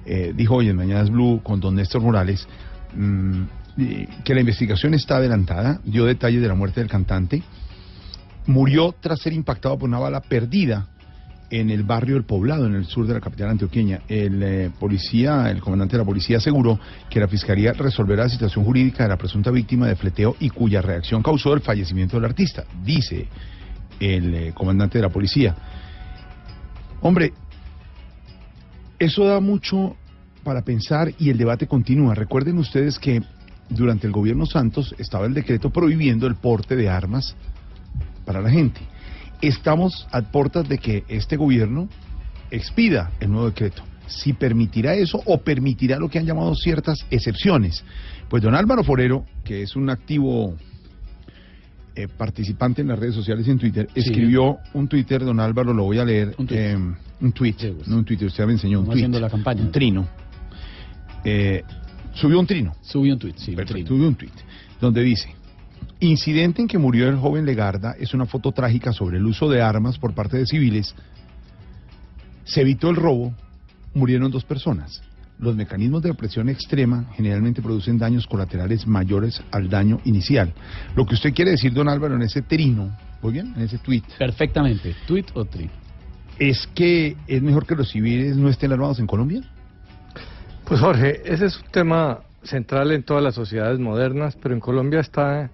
eh, dijo hoy en Mañanas Blue con don Néstor Morales mm, eh, que la investigación está adelantada, dio detalles de la muerte del cantante, murió tras ser impactado por una bala perdida en el barrio El Poblado, en el sur de la capital antioqueña. El eh, policía, el comandante de la policía aseguró que la fiscalía resolverá la situación jurídica de la presunta víctima de fleteo y cuya reacción causó el fallecimiento del artista, dice el eh, comandante de la policía. Hombre, eso da mucho para pensar y el debate continúa. Recuerden ustedes que durante el gobierno Santos estaba el decreto prohibiendo el porte de armas para la gente. Estamos a puertas de que este gobierno expida el nuevo decreto. Si permitirá eso o permitirá lo que han llamado ciertas excepciones. Pues don Álvaro Forero, que es un activo eh, participante en las redes sociales y en Twitter, Sí. escribió un Twitter, don Álvaro, lo voy a leer. Un tuit. eh, un tweet, no un Twitter, usted me enseñó un tweet. haciendo la campaña. Un trino. Eh, subió un trino. Subió un tweet, sí, un Perfecto, trino. subió un tweet donde dice, incidente en que murió el joven Legarda es una foto trágica sobre el uso de armas por parte de civiles. Se evitó el robo, murieron dos personas. Los mecanismos de presión extrema generalmente producen daños colaterales mayores al daño inicial. Lo que usted quiere decir, don Álvaro, en ese trino, muy bien, en ese tweet, Perfectamente. Tweet o trino. es que es mejor que los civiles no estén armados en Colombia. Pues Jorge, ese es un tema central en todas las sociedades modernas, pero en Colombia está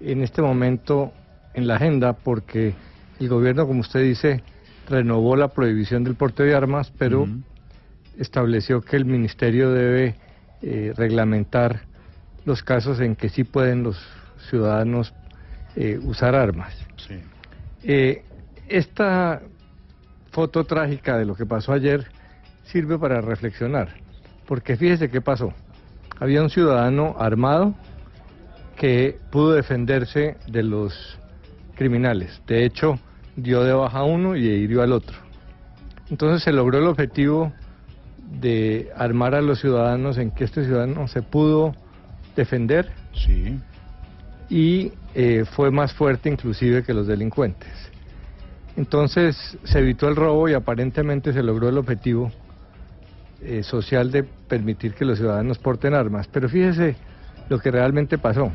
en este momento en la agenda porque el gobierno, como usted dice, renovó la prohibición del porte de armas, pero estableció que el ministerio debe eh, reglamentar los casos en que sí pueden los ciudadanos eh, usar armas. Eh, esta foto trágica de lo que pasó ayer sirve para reflexionar, porque fíjese qué pasó. Había un ciudadano armado que pudo defenderse de los criminales. De hecho, dio de baja a uno y hirió al otro. Entonces se logró el objetivo de armar a los ciudadanos en que este ciudadano se pudo defender Sí. y eh, fue más fuerte inclusive que los delincuentes. Entonces se evitó el robo y aparentemente se logró el objetivo eh, social de permitir que los ciudadanos porten armas. Pero fíjese lo que realmente pasó.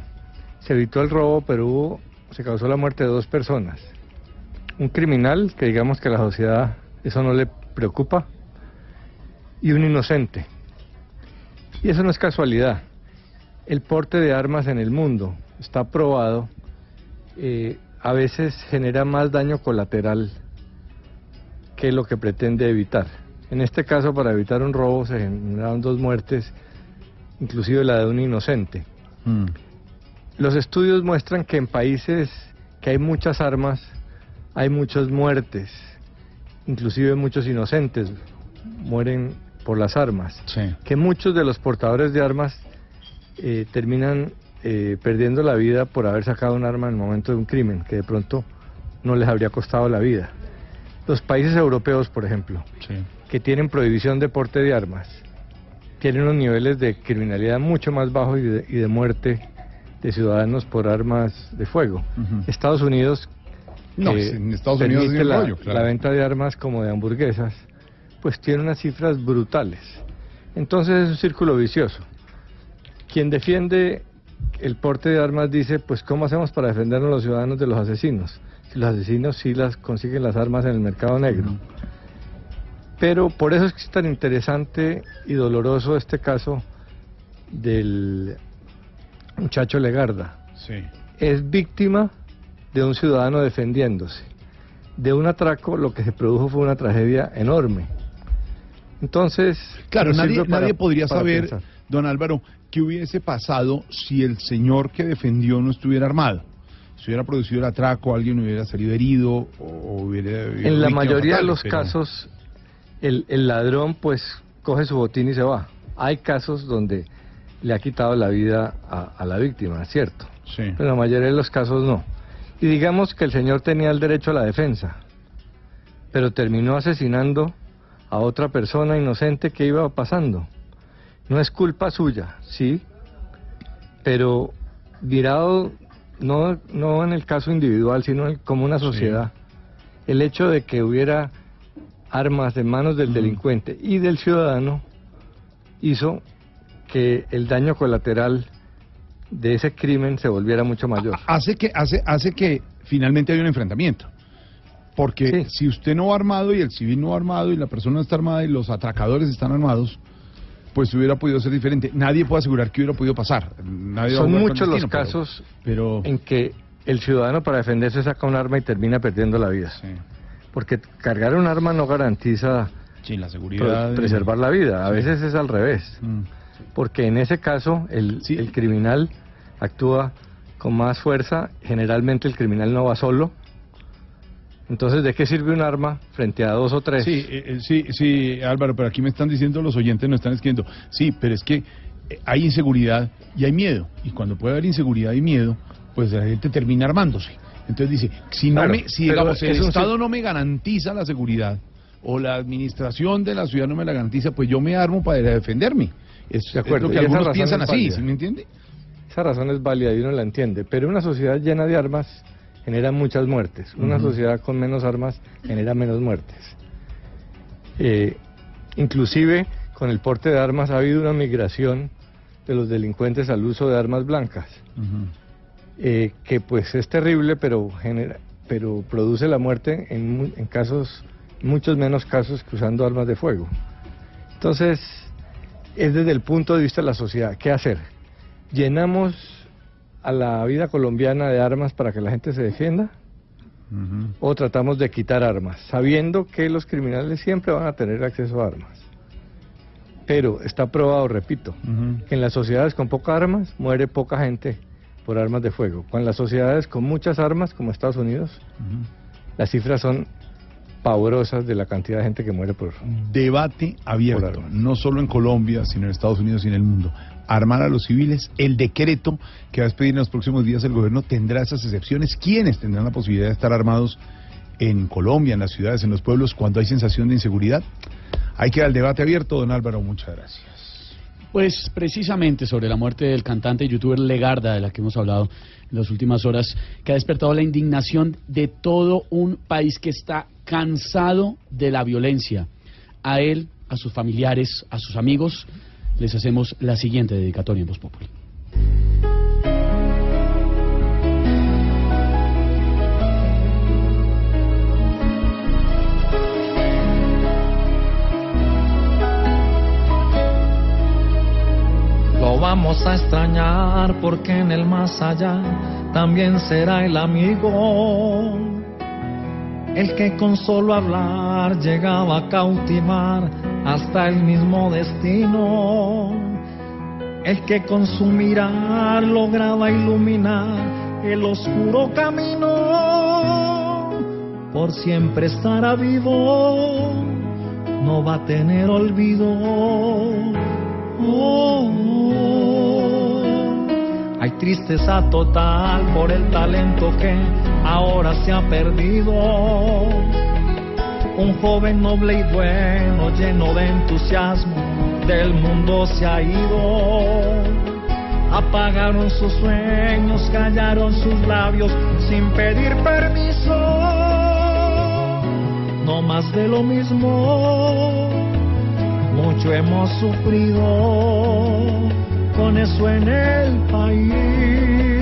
Se evitó el robo, pero hubo, se causó la muerte de dos personas. Un criminal, que digamos que a la sociedad eso no le preocupa, y un inocente. Y eso no es casualidad. El porte de armas en el mundo está probado, eh, a veces genera más daño colateral que lo que pretende evitar. En este caso, para evitar un robo, se generaron dos muertes, inclusive la de un inocente. Los estudios muestran que en países que hay muchas armas, hay muchas muertes, inclusive muchos inocentes mueren por las armas. Que muchos de los portadores de armas eh, terminan eh, perdiendo la vida por haber sacado un arma en el momento de un crimen, que de pronto no les habría costado la vida. Los países europeos, por ejemplo, que tienen prohibición de porte de armas, tienen unos niveles de criminalidad mucho más bajos y de, y de muerte de ciudadanos por armas de fuego. Estados Unidos, No, que en Estados Unidos es la, rollo, claro. la venta de armas como de hamburguesas, pues tiene unas cifras brutales. Entonces es un círculo vicioso. Quien defiende el porte de armas dice, pues ¿cómo hacemos para defendernos los ciudadanos de los asesinos? Si los asesinos sí las consiguen las armas en el mercado negro. Pero por eso es que es tan interesante y doloroso este caso del muchacho Legarda. Sí. Es víctima de un ciudadano defendiéndose. De un atraco lo que se produjo fue una tragedia enorme. Entonces, Claro, nadie, para- nadie podría saber, pensar. don Álvaro, qué hubiese pasado si el señor que defendió no estuviera armado. Si hubiera producido el atraco, alguien hubiera salido herido o, hubiera... En la mayoría de los pero- casos, el, el ladrón pues coge su botín y se va. Hay casos donde le ha quitado la vida a, a la víctima, cierto. Sí. Pero en la mayoría de los casos no. Y digamos que el señor tenía el derecho a la defensa, pero terminó asesinando a otra persona inocente que iba pasando. No es culpa suya, sí, pero mirado no, no en el caso individual, sino en- como una sociedad, el hecho de que hubiera armas en manos del delincuente y del ciudadano hizo que el daño colateral de ese crimen se volviera mucho mayor. hace que hace hace que finalmente hay un enfrentamiento. Porque si usted no va armado y el civil no va armado y la persona no está armada y los atracadores están armados, pues hubiera podido ser diferente. Nadie puede asegurar que hubiera podido pasar. Nadie Son muchos los pero- casos pero... en que el ciudadano para defenderse saca un arma y termina perdiendo la vida. Porque cargar un arma no garantiza Sí, la seguridad. preservar la vida. A veces es al revés. Mm. Porque en ese caso el, el criminal actúa con más fuerza. Generalmente el criminal no va solo. Entonces, ¿de qué sirve un arma frente a dos o tres? Sí, eh, eh, sí, sí, Álvaro, pero aquí me están diciendo los oyentes, nos están escribiendo. Sí, pero es que eh, hay inseguridad y hay miedo. Y cuando puede haber inseguridad y miedo, pues la gente termina armándose. Entonces dice, si no Claro, me, si digamos, el Estado no me garantiza la seguridad o la administración de la ciudad no me la garantiza, pues yo me armo para defenderme. Es, De acuerdo, es lo que algunos piensan así. ¿sí me entiende? Esa razón es válida y uno la entiende, pero una sociedad llena de armas genera muchas muertes. Una sociedad con menos armas genera menos muertes. Eh, inclusive con el porte de armas ha habido una migración de los delincuentes al uso de armas blancas, eh, que pues es terrible, pero genera, pero produce la muerte en, en casos, muchos menos casos que usando armas de fuego. Entonces, es desde el punto de vista de la sociedad, ¿qué hacer? ¿Llenamos a la vida colombiana de armas para que la gente se defienda? ¿O tratamos de quitar armas, sabiendo que los criminales siempre van a tener acceso a armas? Pero está probado, repito, que en las sociedades con pocas armas muere poca gente por armas de fuego. Con las sociedades con muchas armas, como Estados Unidos, las cifras son pavorosas de la cantidad de gente que muere por... Debate abierto, no solo en Colombia, sino en Estados Unidos y en el mundo. Armar a los civiles, el decreto que va a expedir en los próximos días el gobierno tendrá esas excepciones. ¿Quiénes tendrán la posibilidad de estar armados en Colombia, en las ciudades, en los pueblos, cuando hay sensación de inseguridad? Hay que dar el debate abierto, don Álvaro, muchas gracias. Pues precisamente sobre la muerte del cantante y youtuber Legarda, de la que hemos hablado en las últimas horas, que ha despertado la indignación de todo un país que está cansado de la violencia. A él, a sus familiares, a sus amigos, les hacemos la siguiente dedicatoria en Voz Populi. vamos a extrañar porque en el más allá también será el amigo. El que con solo hablar llegaba a cautivar hasta el mismo destino. El que con su mirar lograba iluminar el oscuro camino. Por siempre estará vivo, no va a tener olvido. Oh. Hay tristeza total por el talento que ahora se ha perdido. Un joven noble y bueno, lleno de entusiasmo, del mundo se ha ido. Apagaron sus sueños, callaron sus labios sin pedir permiso. No más de lo mismo, mucho hemos sufrido con eso en el país.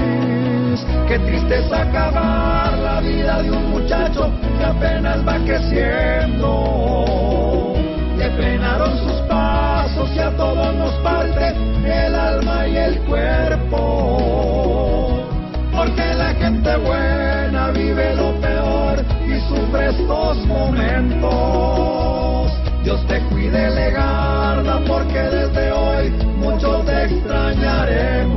Qué tristeza acabar la vida de un muchacho que apenas va creciendo. Le frenaron sus pasos y a todos nos parte el alma y el cuerpo. Porque la gente buena vive lo peor y sufre estos momentos. Dios te cuide, Legarda, porque desde hoy muchos te extrañaremos.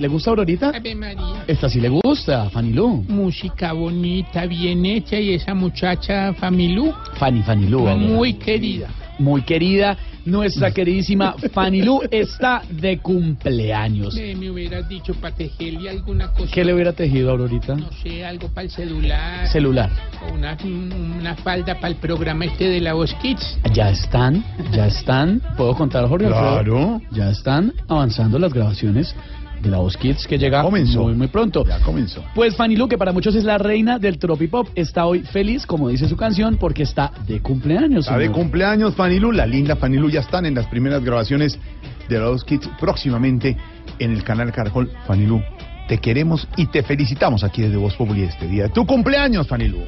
¿Le gusta Aurorita? Ave María. Esta sí le gusta, Fanny Lu. Música bonita, bien hecha y esa muchacha Familú, Fanny. Aurora. muy querida. Muy querida, nuestra queridísima Fanny Lu está de cumpleaños. Me, me hubieras dicho para tejerle alguna cosa. ¿Qué le hubiera tejido a Aurorita? No sé, algo para el celular. Celular. O una, una falda para el programa este de la Voz Kids. Ya están, ya están. ¿Puedo contar, Jorge Alfredo? Claro. Ya están avanzando las grabaciones de la Voz Kids que llega comenzó. muy, muy pronto. Ya comenzó. Pues Fanny Lu, que para muchos es la reina del tropipop, está hoy feliz, como dice su canción, porque está de cumpleaños. Está de cumpleaños Fanilu, la linda Fanilu, ya están en las primeras grabaciones de los Kids próximamente en el canal Caracol. Fanilu, te queremos y te felicitamos aquí desde Voz Populi este día. Tu cumpleaños, Fanilu.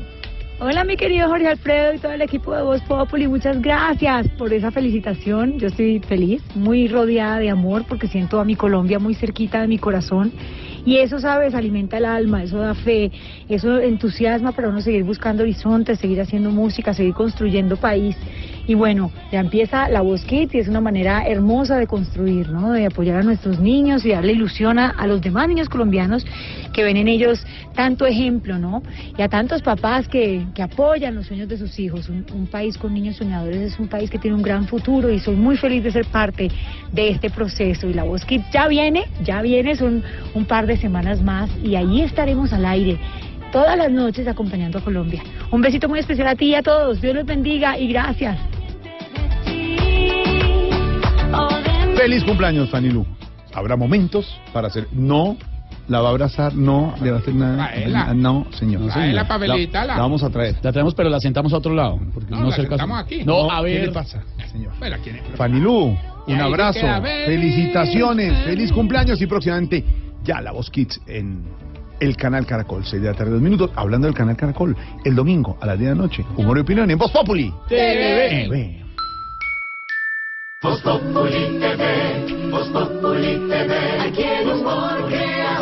Hola mi querido Jorge Alfredo y todo el equipo de Voz Populi, muchas gracias por esa felicitación. Yo estoy feliz, muy rodeada de amor porque siento a mi Colombia muy cerquita de mi corazón y eso, sabes, alimenta el alma, eso da fe, eso entusiasma para uno seguir buscando horizontes, seguir haciendo música, seguir construyendo país. Y bueno, ya empieza la Voz Kids y es una manera hermosa de construir, ¿no? De apoyar a nuestros niños y darle ilusión a, a los demás niños colombianos que ven en ellos tanto ejemplo, ¿no? Y a tantos papás que, que apoyan los sueños de sus hijos. Un, un país con niños soñadores es un país que tiene un gran futuro y soy muy feliz de ser parte de este proceso. Y la Voz Kids ya viene, ya viene, son un par de semanas más y ahí estaremos al aire todas las noches acompañando a Colombia. Un besito muy especial a ti y a todos. Dios los bendiga y gracias. Feliz cumpleaños, Fanilu. Habrá momentos para hacer. No la va a abrazar, no le va a hacer nada. Traela. No, señor. La- Pavelita, la- la vamos a traer. La traemos, pero la sentamos a otro lado. Porque No, no, la es el caso. sentamos aquí. No, No, a ¿qué ver. le pasa, señor? Bueno, ¿quién es? Fanilú, un abrazo, felicitaciones, feliz cumpleaños y próximamente ya la Voz Kids en el canal Caracol, 6 de la tarde, dos minutos. Hablando del canal Caracol, el domingo a las 10 de la noche, humor y opinión en Voz Populi. TV. TV. Voz Populi TV, Voz Populi TV, aquí el humor crea.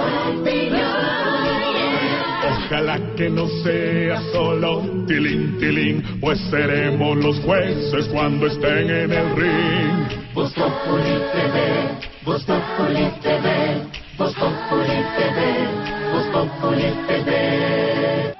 Ojalá que no sea solo tilín, tilín, pues seremos los jueces cuando estén en el ring. Voz Populi TV, Voz Populi TV, Voz Populi TV, Voz Populi TV.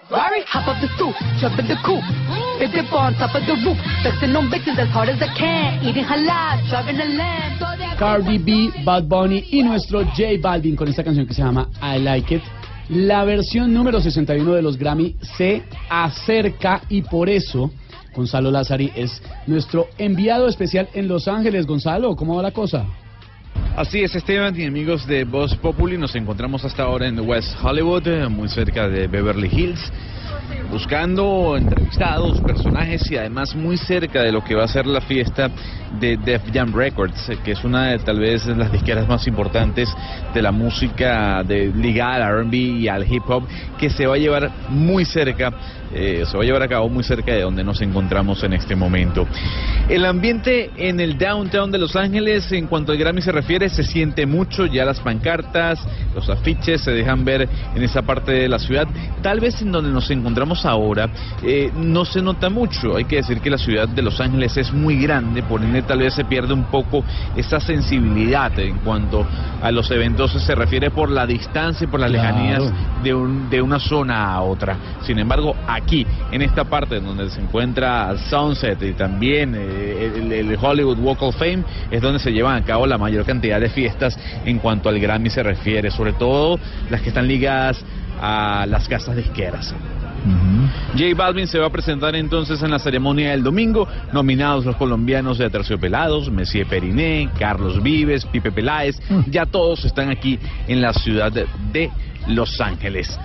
Ferrari, hop up the stoop, jump in the coupe. Fit dip on top of the roof, flexing on bitches as hard as I can. Eating halal, driving a lamb. So that Cardi B, Bad Bunny y nuestro J Balvin con esta canción que se llama I Like It. La versión número 61 de los Grammy se acerca y por eso Gonzalo Lázari es nuestro enviado especial en Los Ángeles. Gonzalo, ¿cómo va la cosa? Así es, Esteban y amigos de Voz Populi, nos encontramos hasta ahora en West Hollywood, eh, muy cerca de Beverly Hills, buscando entrevistados, personajes y además muy cerca de lo que va a ser la fiesta de Def Jam Records, eh, que es una de tal vez las disqueras más importantes de la música de ligada al R&B y al hip hop, que se va a llevar muy cerca eh, se va a llevar a cabo muy cerca de donde nos encontramos en este momento. El ambiente en el downtown de Los Ángeles, en cuanto al Grammy se refiere, se siente mucho, ya las pancartas, los afiches se dejan ver en esa parte de la ciudad. Tal vez en donde nos encontramos ahora eh, no se nota mucho, hay que decir que la ciudad de Los Ángeles es muy grande, por ende tal vez se pierde un poco esa sensibilidad en cuanto a los eventos se refiere por la distancia y por las Claro. lejanías de, un- de una zona a otra. Sin embargo, aquí, en esta parte donde se encuentra Sunset y también eh, el, el Hollywood Walk of Fame, es donde se llevan a cabo la mayor cantidad de fiestas en cuanto al Grammy se refiere, sobre todo las que están ligadas a las casas disqueras. J Balvin se va a presentar entonces en la ceremonia del domingo, nominados los colombianos de Terciopelados, Messier Periné, Carlos Vives, Pipe Peláez, ya todos están aquí en la ciudad de, de Los Ángeles.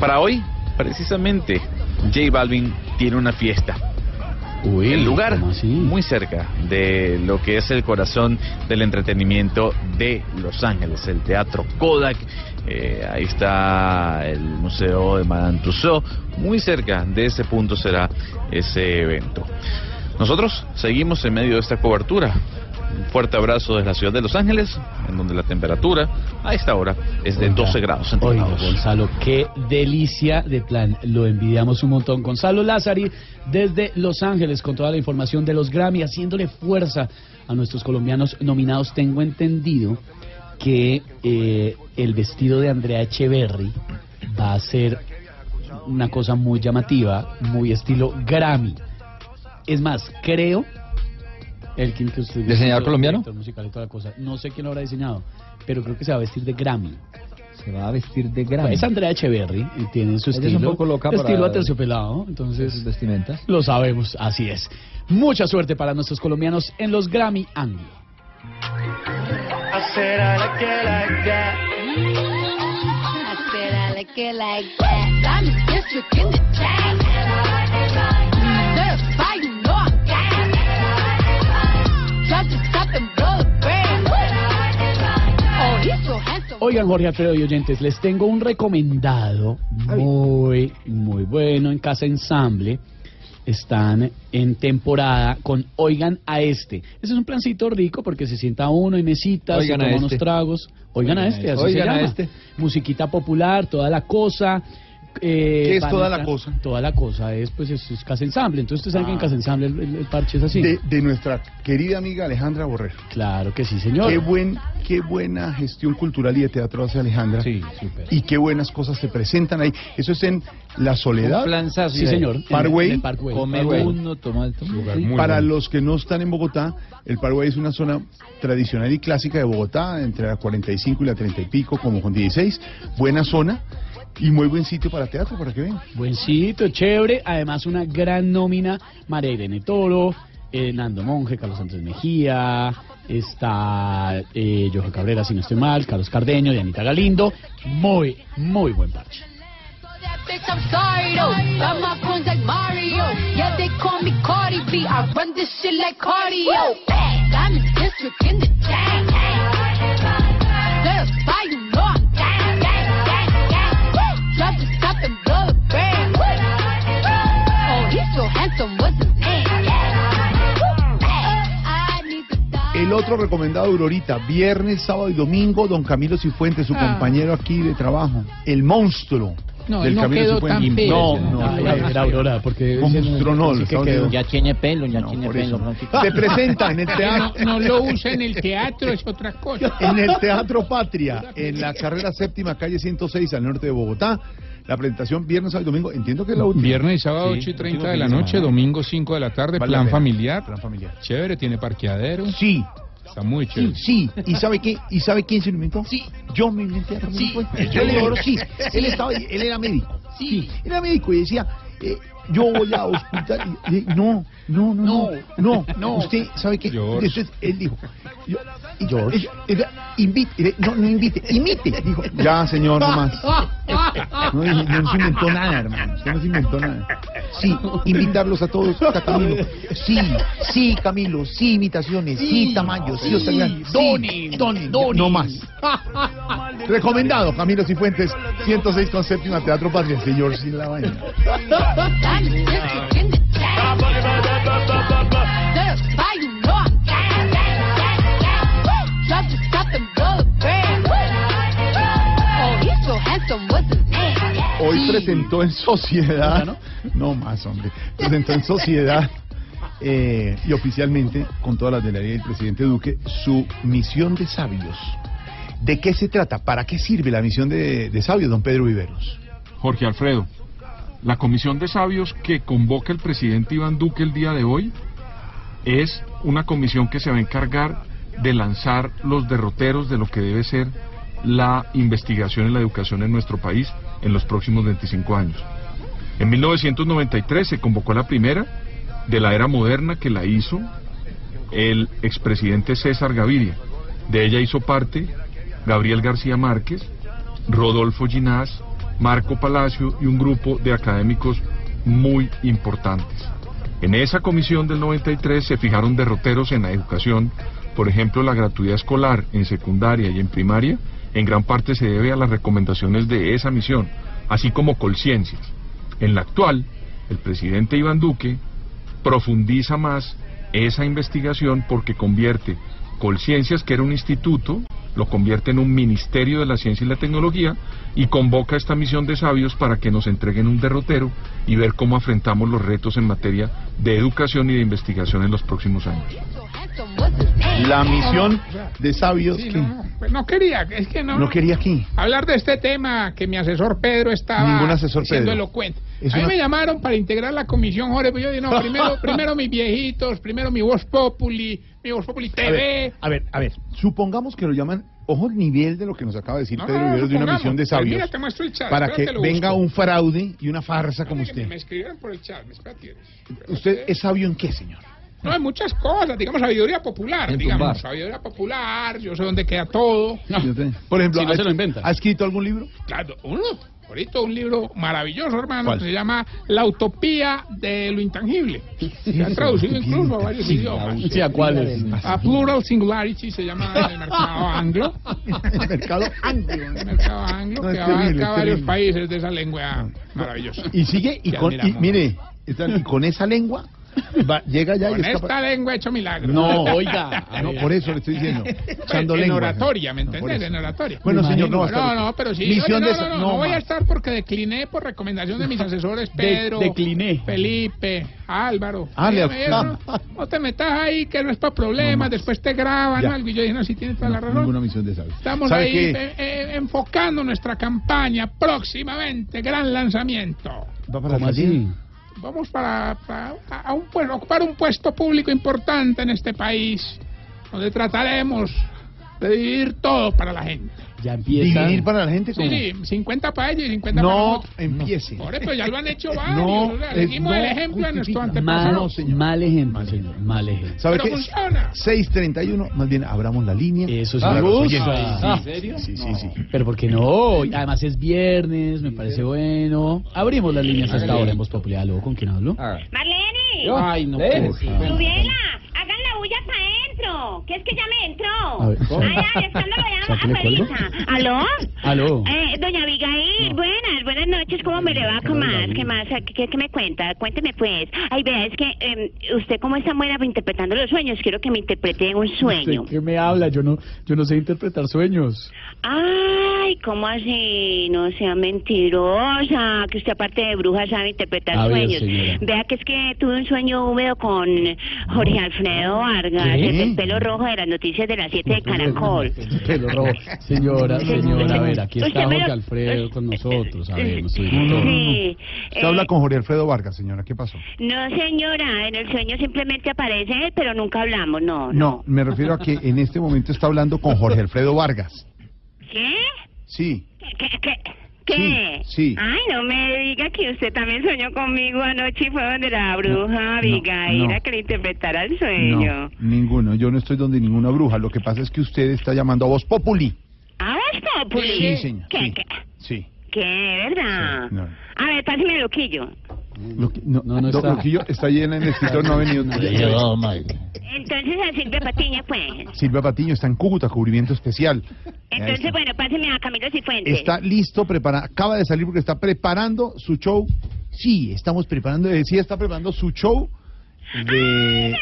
Para hoy, precisamente, J Balvin tiene una fiesta. El lugar muy cerca de lo que es el corazón del entretenimiento de Los Ángeles, el Teatro Kodak. Eh, ahí está el Museo de Madame Tussauds. Muy cerca de ese punto será ese evento. Nosotros seguimos en medio de esta cobertura. Un fuerte abrazo desde la ciudad de Los Ángeles, en donde la temperatura a esta hora es de 12 grados Oiga, centígrados. Gonzalo, qué delicia de plan. Lo envidiamos un montón. Gonzalo Lázari, desde Los Ángeles, con toda la información de los Grammy, haciéndole fuerza a nuestros colombianos nominados. Tengo entendido que eh, el vestido de Andrea Echeverry va a ser una cosa muy llamativa, muy estilo Grammy. Es más, creo. El que que usted ¿Diseñador colombiano? director musical y toda la cosa. No sé quién lo habrá diseñado, pero creo que se va a vestir de Grammy. Se va a vestir de Grammy. Es Andrea Echeverry y tiene su Ella es estilo. un poco loca para- estilo aterciopelado, entonces. vestimentas. Lo sabemos, así es. Mucha suerte para nuestros colombianos en los Grammy Anglo. I Oigan, Jorge Alfredo y oyentes, les tengo un recomendado muy, muy bueno en Casa Ensamble. Están en temporada con Oigan a este. Ese es un plancito rico porque se sienta uno y mesitas, se toma unos este. tragos. Oigan, a este, así Oigan se a este. Musiquita popular, toda la cosa. Eh, ¿Qué es toda la cosa? Toda la cosa es, pues, es, es Casa Ensamble. Entonces, ustedes saben que en Casa Ensamble el, el- el parche es así. De, de nuestra querida amiga Alejandra Borrero. Claro que sí, señor. Qué, buen, qué buena gestión cultural y de teatro hace Alejandra. Sí, súper. Y qué buenas cosas se presentan ahí. Eso es en La Soledad. Sí, ahí. señor. En- Parkway. en el Parkway. Come Parkway. uno, toma el. Sí. Para los que no están en Bogotá, el Paraguay es una zona tradicional y clásica de Bogotá, entre la 45 y la 30 y pico, como con 16. Buena zona y muy buen sitio para teatro, para que vean. Buen sitio, chévere. Además, una gran nómina. María Irene Toro, eh, Nando Monge, Carlos Sánchez Mejía, está eh, Jojo Cabrera, si no estoy mal, Carlos Cardeño, Dianita Galindo. Muy, muy buen parche. El otro recomendado Aurorita, viernes, sábado y domingo, don Camilo Cifuentes, su Ah. compañero aquí de trabajo, el monstruo. No, del él no Camilo quedó Cifuentes. tan feo. No, no, no, era Aurora, porque monstruo no. Ya tiene pelo, ya tiene pelo. Se presenta en el No, teatro. no lo usa en el teatro, es otra cosa. En el Teatro Patria, en la carrera séptima, calle 106, al norte de Bogotá. La presentación viernes sábado y domingo, entiendo que es la última. Viernes y sábado Sí, 8 y 30 último de la noche, semana. domingo 5 de la tarde, Vale plan familiar. Plan familiar. Chévere, tiene parqueadero. Sí. Está muy chévere. sí. ¿Y sabe qué? ¿Y sabe quién se lo inventó? Sí. Yo me inventé a Sí. Yo Él, le oro, sí. sí. Él, estaba, él era médico. Sí. Era médico y decía, eh, yo voy a hospital. Y, y- no, no, no, no, no, no. Usted, ¿sabe qué? George. Entonces, él dijo, yo, y- eh, invite, no, no invite, imite. Dijo, ya, señor, no más. No, no, no se inventó nada, hermano. Usted no se inventó nada. Sí, invitarlos a todos a Camilo. Sí, sí, Camilo, sí, imitaciones, sí, tamaños, sí, sí, donen, donen, no más. Recomendado, Camilo Cifuentes, 106 con séptima Teatro Patria, señor sin la vaina. Hoy presentó en Sociedad, no más, hombre, presentó en Sociedad eh, y oficialmente, con todas las de la ley del presidente Duque, su misión de sabios. ¿De qué se trata? ¿Para qué sirve la misión de, de sabios, don Pedro Viveros? Jorge Alfredo, la comisión de sabios que convoca el presidente Iván Duque el día de hoy es una comisión que se va a encargar de lanzar los derroteros de lo que debe ser la investigación en la educación en nuestro país en los próximos 25 años. En 1993 se convocó la primera de la era moderna que la hizo el expresidente César Gaviria. De ella hizo parte Gabriel García Márquez, Rodolfo Ginás, Marco Palacio y un grupo de académicos muy importantes. En esa comisión del 93 se fijaron derroteros en la educación, por ejemplo, la gratuidad escolar en secundaria y en primaria, en gran parte se debe a las recomendaciones de esa misión, así como Colciencias. En la actual, el presidente Iván Duque profundiza más esa investigación porque convierte Colciencias, que era un instituto, lo convierte en un ministerio de la ciencia y la tecnología y convoca esta misión de sabios para que nos entreguen un derrotero y ver cómo afrontamos los retos en materia de educación y de investigación en los próximos años. La misión de sabios Sí, que no, pues no quería, es que no. no quería aquí. Hablar de este tema que mi asesor Pedro estaba Ningún asesor siendo Pedro. elocuente. Es a mí una- me llamaron para integrar la comisión, Jorge, pero yo dije, no, primero, primero mis viejitos, primero mi Voz Populi, mi Voz Populi A TV. ver, a ver, a ver, supongamos que lo llaman, ojo el nivel de lo que nos acaba de decir No, Pedro no, no, Viveros de una misión de Pues sabios. mira, te muestro el chat, para que venga un fraude y una farsa como usted. Me escribieron por el chat, espérate. ¿Usted es sabio en qué, señor? No, hay muchas cosas, digamos sabiduría popular, En digamos, tumbar. sabiduría popular, yo sé dónde queda todo. Por ejemplo, Si no ¿ha- se lo inventa. ¿ha escrito algún libro? Claro, uno, ahorita un libro maravilloso, hermano, ¿Cuál? que se llama La utopía de lo intangible. Se ha traducido incluso a varios idiomas. Sí, ¿a cuáles? A Plural Singularity se llama en el mercado anglo. el mercado anglo. El mercado anglo, No, que terrible, abarca varios países de esa lengua maravillosa. Y sigue, y con, y mire, y con esa lengua va- llega ya Con y escapa. esta lengua he hecho milagros. No, oiga, no, por eso le estoy diciendo. Echando en oratoria, ¿me No, entendés? eso. En oratoria. Bueno, señor, no va a estar No, no, pero sí. Misión de no, no, no, no no voy a estar porque decliné por recomendación de mis asesores Pedro. decliné. Felipe, Álvaro. Ah, le- no, no te metas ahí que no es para problemas, después te graban Ya. algo. Y yo dije, no, si tienes toda la razón. Ninguna misión de. Estamos ¿Sabe ahí eh, eh, enfocando nuestra campaña próximamente, gran lanzamiento. ¿Va para ¿Cómo la así? Vamos para, a un puesto, ocupar un puesto público importante en este país, donde trataremos de dividir todo para la gente. Ya empieza. Dividir para la gente como... Sí, sí, 50 para ellos y 50 para No, nosotros. empiece. Por eso ya lo han hecho varios. No, o sea, es- seguimos el no ejemplo de nuestros justifica. Mal, antepasados. mal ejemplo, señor. Mal ejemplo. ¿Sabe Pero qué? funciona. 6.31, más bien abramos la línea. Eso sí Para me gusta. Ah, ¿En serio? Sí, sí, sí. Pero ¿por qué no? Además es viernes, me parece bueno. Abrimos las líneas hasta ahora en Voz Popular. ¿Luego con quién hablo? Marlene, Ay, no ser. Rubiela, hagan la bulla para adentro, que es que ya me A entró. ver. Ay, ay, escándalo ¿Será ya, que le cuelgo? afuerita. ¿Aló? Aló. Eh, doña Abigail, buenas, buenas noches, ¿cómo me le va? ¿Qué más? ¿Qué más? ¿Qué, qué me cuenta? Cuénteme pues. Ay, vea, es que eh, usted como es tan buena interpretando los sueños, quiero que me interprete un sueño. ¿Usted qué me habla? Yo no, yo no sé interpretar sueños. Ay, ¿cómo así? No sea mentirosa, que usted aparte de bruja sabe interpretar A ver, sueños. señora. Vea que es que tuve un sueño húmedo con Jorge Alfredo Vargas, ¿Qué? El pelo rojo de las noticias de las 7 de Caracol. Pelo rojo. Señora, señora, a ver, aquí está Jorge Alfredo con nosotros. A ver, nuestro Sí, director. Usted habla con Jorge Alfredo Vargas, señora. ¿Qué pasó? No, señora, en el sueño simplemente aparece él, pero nunca hablamos, no. No, me refiero a que en este momento está hablando con Jorge Alfredo Vargas. ¿Qué? Sí. ¿Qué? ¿Qué? ¿Qué? Sí, sí. Ay, no me diga que usted también soñó conmigo anoche y fue donde la bruja Abigail no. a que le interpretara el sueño. No, ninguno. Yo no estoy donde ninguna bruja. Lo que pasa es que usted está llamando a Voz Populi. ¿Ah, Voz Populi? Sí, señor. ¿Qué? sí, ¿Qué? Sí. ¿Qué? ¿Verdad? No. A ver, páseme el loquillo. Lo que- no, No, no está. Loquillo está llena en el escritor, no ha venido. Entonces a Silvia Patiña, pues. Silvia Patiño está en Cúcuta, cubrimiento especial. Entonces, bueno, páseme a Camilo Cifuentes. Está listo, prepara, acaba de salir porque está preparando su show. Sí, estamos preparando, eh, sí está preparando su show de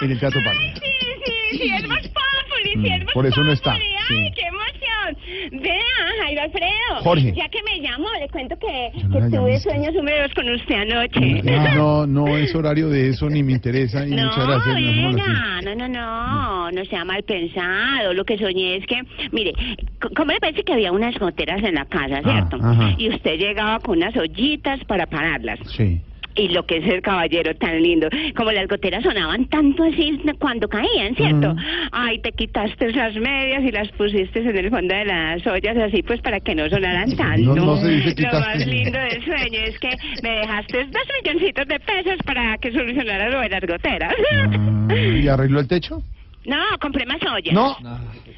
en el Teatro Parque. Sí, sí, sí, es Populi, Mm, sí, es Voz por eso no está, Populi. Ay, sí. qué emoción. Vea, Jairo Alfredo. Jorge. Ya que me llamó, le cuento que, no que la tuve sueños húmedos con usted anoche. No, no es horario de eso, ni me interesa, y No, muchas gracias. no, dejémoslo así. venga, no, no, no, no sea mal pensado. Lo que soñé es que, mire, c- ¿cómo le parece que había unas goteras en la casa, cierto? ajá. Y usted llegaba con unas ollitas para pararlas. Sí. Y lo que es el caballero tan lindo, como las goteras sonaban tanto así cuando caían, ¿cierto? Ujú. Ay, te quitaste esas medias y las pusiste en el fondo de las ollas así pues para que no sonaran tanto. No, no se dice Lo más lindo del sueño es que me dejaste dos milloncitos de pesos para que solucionara lo de las goteras. Ah, ¿Y arregló el techo? No, compré más ollas. No.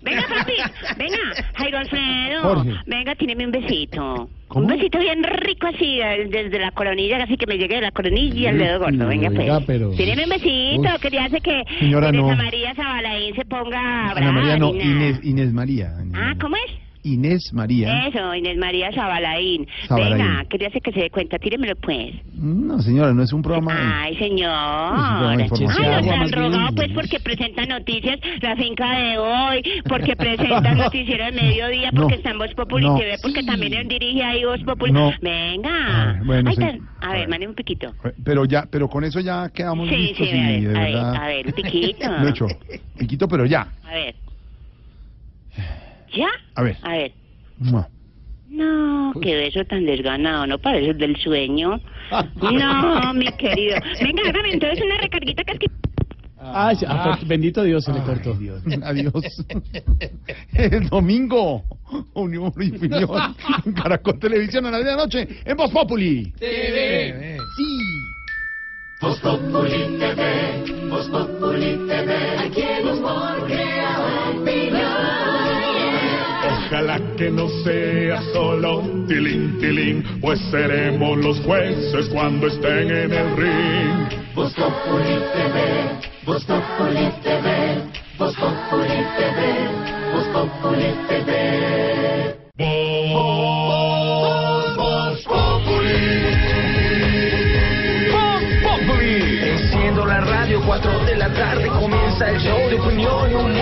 Venga, papi, venga, Jairo Alfredo. Jorge. Venga, tíreme un besito. ¿Cómo? Un besito bien rico así, desde la coronilla, así que me llegue de la coronilla al dedo gordo. Venga, pues. Pero- Tíreme un besito, Uy. que hace que Señora, Teresa no. María Zabalaín se ponga Ana brava. María no. Inés, Inés María. Ah, ¿cómo es? Inés María. Eso, Inés María Zabalaín. Zabalaín. Venga, que hace que se dé cuenta, tíremelo pues. No, señora, no es un programa. Ay, señor. de información. Ay, no Agua se han rogado pues porque presentan noticias La Finca de Hoy, porque presentan Noticiero de Mediodía, porque No, está en Voz Populi no. TV, porque también él dirige ahí Voz Populi. No. Venga. Ah, bueno, Ay, sí. te- a ver, mande un piquito. Pero ya, pero con eso ya quedamos Sí, listos sí, y a ver, de a ver, verdad. a ver, un piquito. Lo he hecho. Piquito, pero ya. A ver. ¿Ya? A ver. A ver. Mua. No, qué beso tan desganado, ¿no parece el del sueño? No, mi querido. Venga, hágame entonces una recarguita que es que... Ah, ah, bendito Dios, se le cortó. Adiós. El domingo. Unión y opinión. Caracol Televisión a la medianoche. En Voz Populi. TV. Sí. Voz Populi TV, Voz Populi TV, aquí el humor crea opinión. Ojalá que no sea solo tilín, tilín, pues seremos los jueces cuando estén en el ring. Voz Populi TV, Voz Populi TV, Voz Populi TV, Voz Populi TV. Voz, Voz Populi. Populi. Enciendo la radio, 4 de la tarde comienza el show de opinión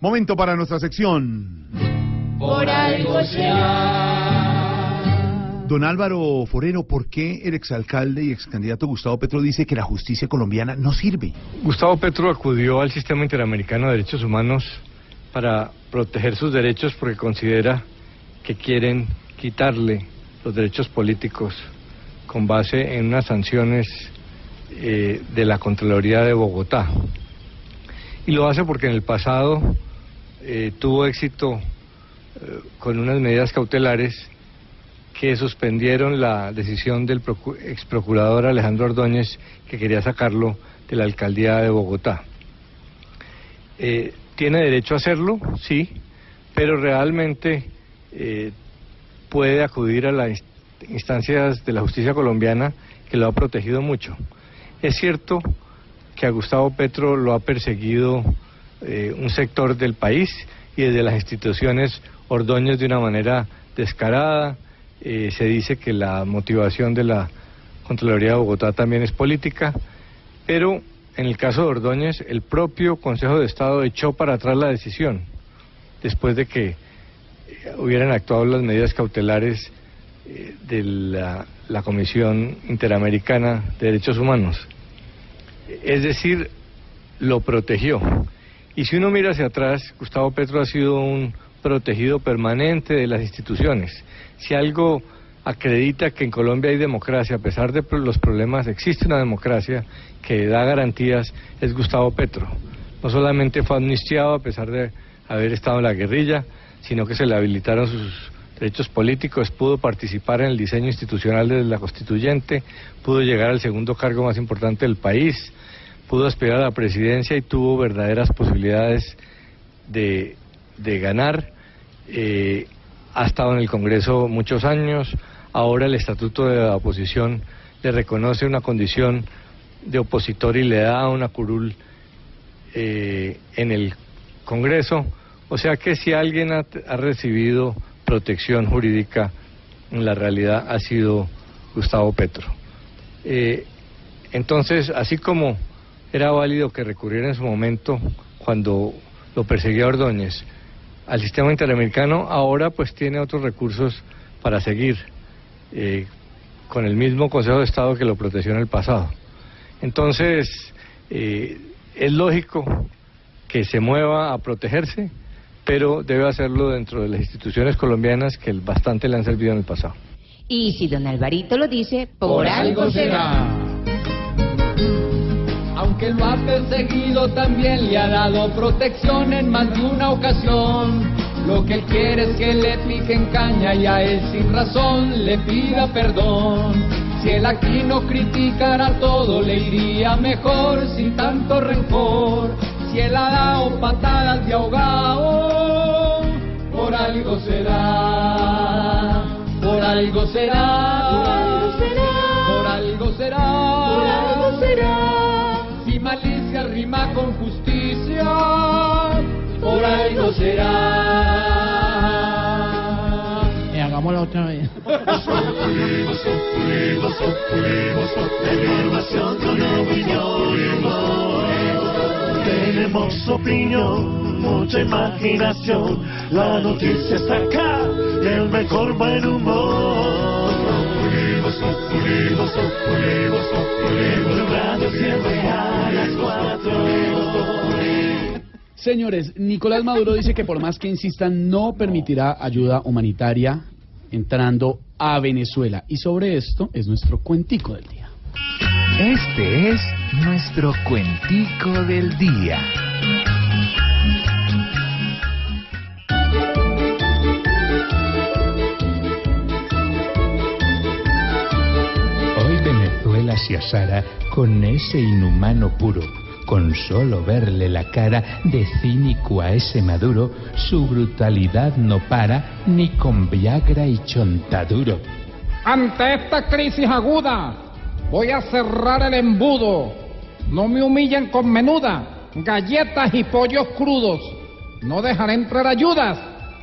Momento para nuestra sección. Por algo Don Álvaro Forero, ¿por qué el exalcalde y excandidato Gustavo Petro dice que la justicia colombiana no sirve? Gustavo Petro acudió al sistema interamericano de derechos humanos para proteger sus derechos porque considera que quieren quitarle los derechos políticos con base en unas sanciones eh, de la Contraloría de Bogotá. Y lo hace porque en el pasado eh, tuvo éxito eh, con unas medidas cautelares que suspendieron la decisión del procu- ex procurador Alejandro Ordóñez que quería sacarlo de la alcaldía de Bogotá. Eh, ¿Tiene derecho a hacerlo? Sí, pero realmente puede acudir a las inst- instancias de la justicia colombiana que lo ha protegido mucho. Es cierto que a Gustavo Petro lo ha perseguido eh, un sector del país y desde las instituciones Ordóñez de una manera descarada. Eh, se dice que la motivación de la Contraloría de Bogotá también es política, pero en el caso de Ordóñez, el propio Consejo de Estado echó para atrás la decisión después de que hubieran actuado las medidas cautelares eh, de la Comisión Interamericana de Derechos Humanos. Es decir, lo protegió. Y si uno mira hacia atrás, Gustavo Petro ha sido un protegido permanente de las instituciones. Si algo acredita que en Colombia hay democracia, a pesar de los problemas, existe una democracia que da garantías, es Gustavo Petro. No solamente fue amnistiado a pesar de haber estado en la guerrilla, sino que se le habilitaron sus derechos políticos, pudo participar en el diseño institucional de la constituyente, pudo llegar al segundo cargo más importante del país, pudo aspirar a la presidencia y tuvo verdaderas posibilidades de, de ganar. Eh, ha estado en el Congreso muchos años, ahora el Estatuto de la Oposición le reconoce una condición de opositor y le da una curul eh, en el Congreso. O sea que si alguien ha, ha recibido protección jurídica, en la realidad ha sido Gustavo Petro. Eh, entonces, así como era válido que recurriera en su momento cuando lo perseguía Ordóñez al sistema interamericano, ahora pues tiene otros recursos para seguir eh, con el mismo Consejo de Estado que lo protegió en el pasado. Entonces, eh, es lógico que se mueva a protegerse, pero debe hacerlo dentro de las instituciones colombianas que bastante le han servido en el pasado. Y si don Alvarito lo dice, por, algo será. Aunque lo ha perseguido, también le ha dado protección en más de una ocasión. Lo que él quiere es que le piquen caña y a él sin razón le pida perdón. Si él aquí no criticara todo, le iría mejor sin tanto rencor. Si él ha dado patadas de ahogado, por algo será, por algo será, por algo será, por algo será. Si malicia rima con justicia, por algo será. Y hagámoslo otra vez. Tenemos opinión, mucha imaginación. La noticia está acá, el mejor buen humor. Blue Radio siempre a las cuatro. Señores, Nicolás Maduro dice que por más que insistan, no permitirá ayuda humanitaria entrando a Venezuela. Y sobre esto es nuestro cuentico del día. Este es nuestro cuentico del día. Hoy Venezuela se asara con ese inhumano puro. Con solo verle la cara de cínico a ese Maduro, su brutalidad no para ni con Viagra y chontaduro. Ante esta crisis aguda, voy a cerrar el embudo. No me humillen con menuda, galletas y pollos crudos. No dejaré entrar ayudas,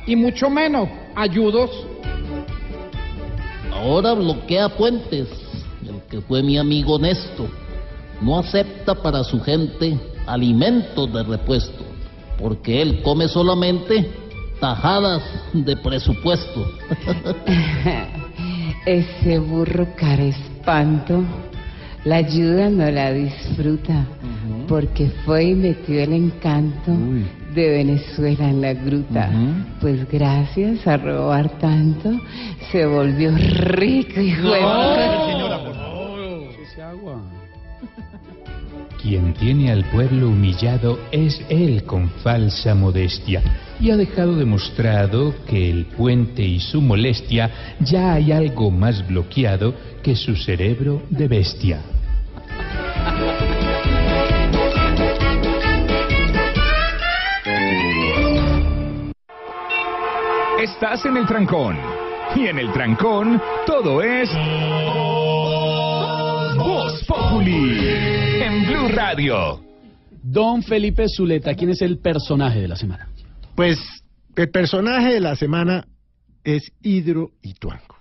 y mucho menos ayudos. Ahora bloquea puentes. El que fue mi amigo honesto no acepta para su gente alimentos de repuesto, porque él come solamente tajadas de presupuesto. Ese burro cara espanto, la ayuda no la disfruta, porque fue y metió el encanto de Venezuela en la gruta. Pues gracias a robar tanto, se volvió rico y No, señora, por favor. Ese agua. Quien tiene al pueblo humillado es él con falsa modestia y ha dejado demostrado que el puente y su molestia ya hay algo más bloqueado que su cerebro de bestia. Estás en el trancón. Y en el trancón, todo es. Voz Populi. En Blue Radio. Don Felipe Zuleta, ¿quién es el personaje de la semana? Pues el personaje de la semana es Hidro Ituango.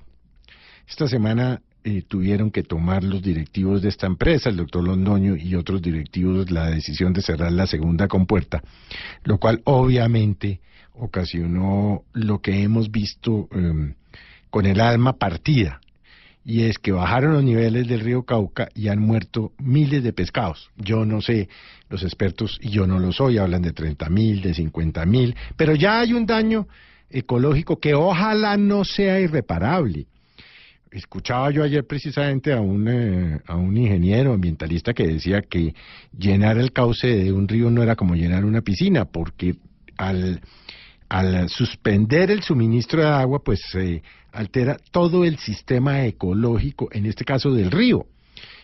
Esta semana eh, tuvieron que tomar los directivos de esta empresa, el doctor Londoño y otros directivos, la decisión de cerrar la segunda compuerta, lo cual obviamente ocasionó lo que hemos visto eh, con el alma partida, y es que bajaron los niveles del río Cauca y han muerto miles de pescados. Yo no sé, los expertos, y yo no lo soy, hablan de 30 mil, de 50 mil, pero ya hay un daño ecológico que ojalá no sea irreparable. Escuchaba yo ayer precisamente a un, eh, a un ingeniero ambientalista que decía que llenar el cauce de un río no era como llenar una piscina, porque al, al suspender el suministro de agua, pues se altera todo el sistema ecológico, en este caso del río.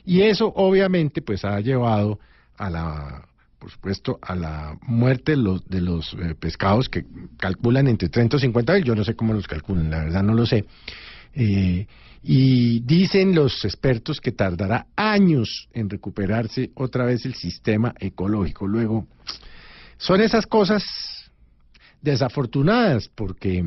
Y eso obviamente pues ha llevado a la, por supuesto, a la muerte de los, eh, pescados que calculan entre 30 y 50 mil, yo no sé cómo los calculan, la verdad no lo sé. Eh, y dicen los expertos que tardará años en recuperarse otra vez el sistema ecológico. Luego, son esas cosas desafortunadas porque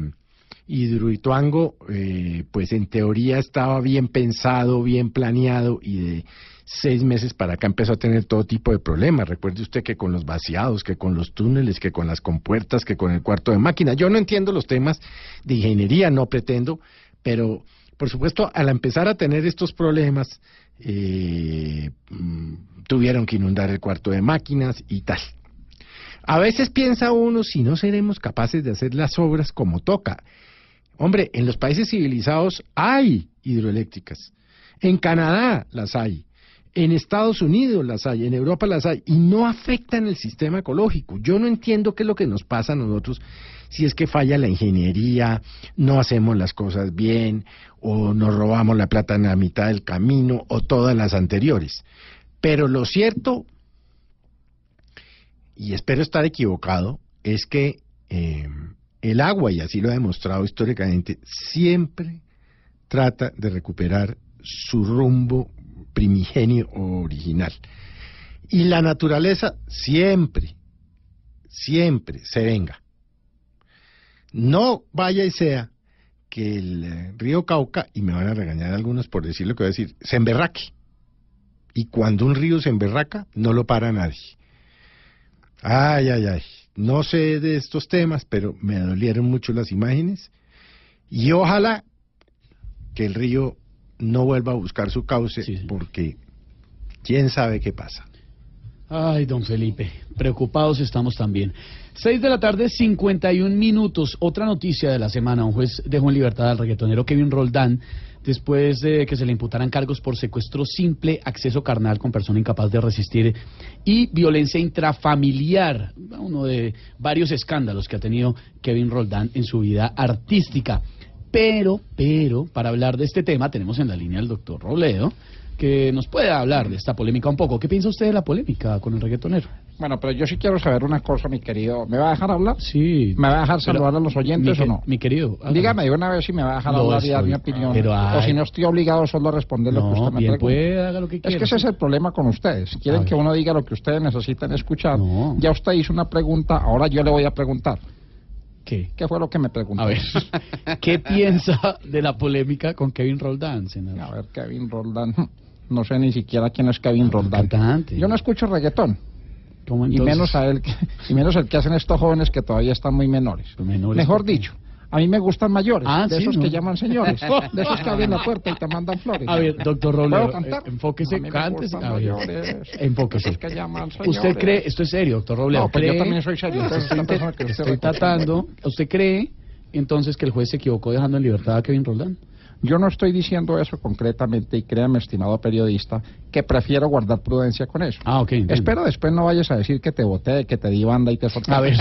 Hidroituango, eh, pues en teoría estaba bien pensado, bien planeado y de seis meses para acá empezó a tener todo tipo de problemas. Recuerde usted que con los vaciados, que con los túneles, que con las compuertas, que con el cuarto de máquina. Yo no entiendo los temas de ingeniería, no pretendo, pero por supuesto al empezar a tener estos problemas eh, mm, tuvieron que inundar el cuarto de máquinas y tal. A veces piensa uno si no seremos capaces de hacer las obras como toca. Hombre, en los países civilizados hay hidroeléctricas. En Canadá las hay. En Estados Unidos las hay, en Europa las hay, y no afectan el sistema ecológico. Yo no entiendo qué es lo que nos pasa a nosotros, si es que falla la ingeniería, no hacemos las cosas bien, o nos robamos la plata en la mitad del camino, o todas las anteriores. Pero lo cierto y espero estar equivocado, es que eh, el agua, y así lo ha demostrado históricamente, siempre trata de recuperar su rumbo primigenio original. Y la naturaleza siempre, siempre se venga. No vaya y sea que el eh, río Cauca, y me van a regañar algunos por decir lo que voy a decir, se emberraque. Y cuando un río se emberraca, no lo para nadie. Ay, ay, ay. No sé de estos temas, pero me dolieron mucho las imágenes. Y ojalá que el río no vuelva a buscar su cauce, porque quién sabe qué pasa. Ay, don Felipe, preocupados estamos también. Seis de la tarde, 51 minutos. Otra noticia de la semana. Un juez dejó en libertad al reggaetonero Kevin Roldán después de que se le imputaran cargos por secuestro simple, acceso carnal con persona incapaz de resistir y violencia intrafamiliar, uno de varios escándalos que ha tenido Kevin Roldán en su vida artística. Pero, pero, para hablar de este tema tenemos en la línea al doctor Robledo, que nos puede hablar de esta polémica un poco. ¿Qué piensa usted de la polémica con el reggaetonero? Bueno, pero yo sí quiero saber una cosa, mi querido. ¿Me va a dejar hablar? Sí. ¿Me va a dejar saludar a los oyentes mi o no? Mi querido. Dígame de una vez si me va a dejar hablar y dar mi opinión. pero, o si no estoy obligado solo a responder lo que usted me bien pregunta. puede, haga lo que Es quiera. que ese es el problema con ustedes. Quieren que uno diga lo que ustedes necesitan escuchar. Ya usted hizo una pregunta, ahora yo le voy a preguntar. ¿Qué? ¿Qué fue lo que me preguntó? A ver, ¿qué piensa de la polémica con Kevin Roldán, senador? A ver, Kevin Roldán. No sé ni siquiera quién es Kevin Roldán. Yo no escucho reggaetón. Y menos a él, que- y menos el que hacen estos jóvenes que todavía están muy menores. Mejor dicho, a mí me gustan mayores, Ah, de sí, esos ¿no? que llaman señores, de esos que abren la puerta y te mandan flores. A ver, doctor ¿Puedo Robledo, eh, enfóquese, A mí me cántese. gustan A ver, mayores, enfóquese. que llaman señores. ¿Usted cree, esto es serio, doctor Robledo? No, pues yo ¿cree- también soy serio, entonces Estoy, estoy tratando. ¿Usted cree entonces que el juez se equivocó dejando en libertad a Kevin Roldán? Yo no estoy diciendo eso concretamente y créame, estimado periodista, que prefiero guardar prudencia con eso. Ah, ok. entiendo. Espero después no vayas a decir que te boté, que te di banda y te solté. A ver,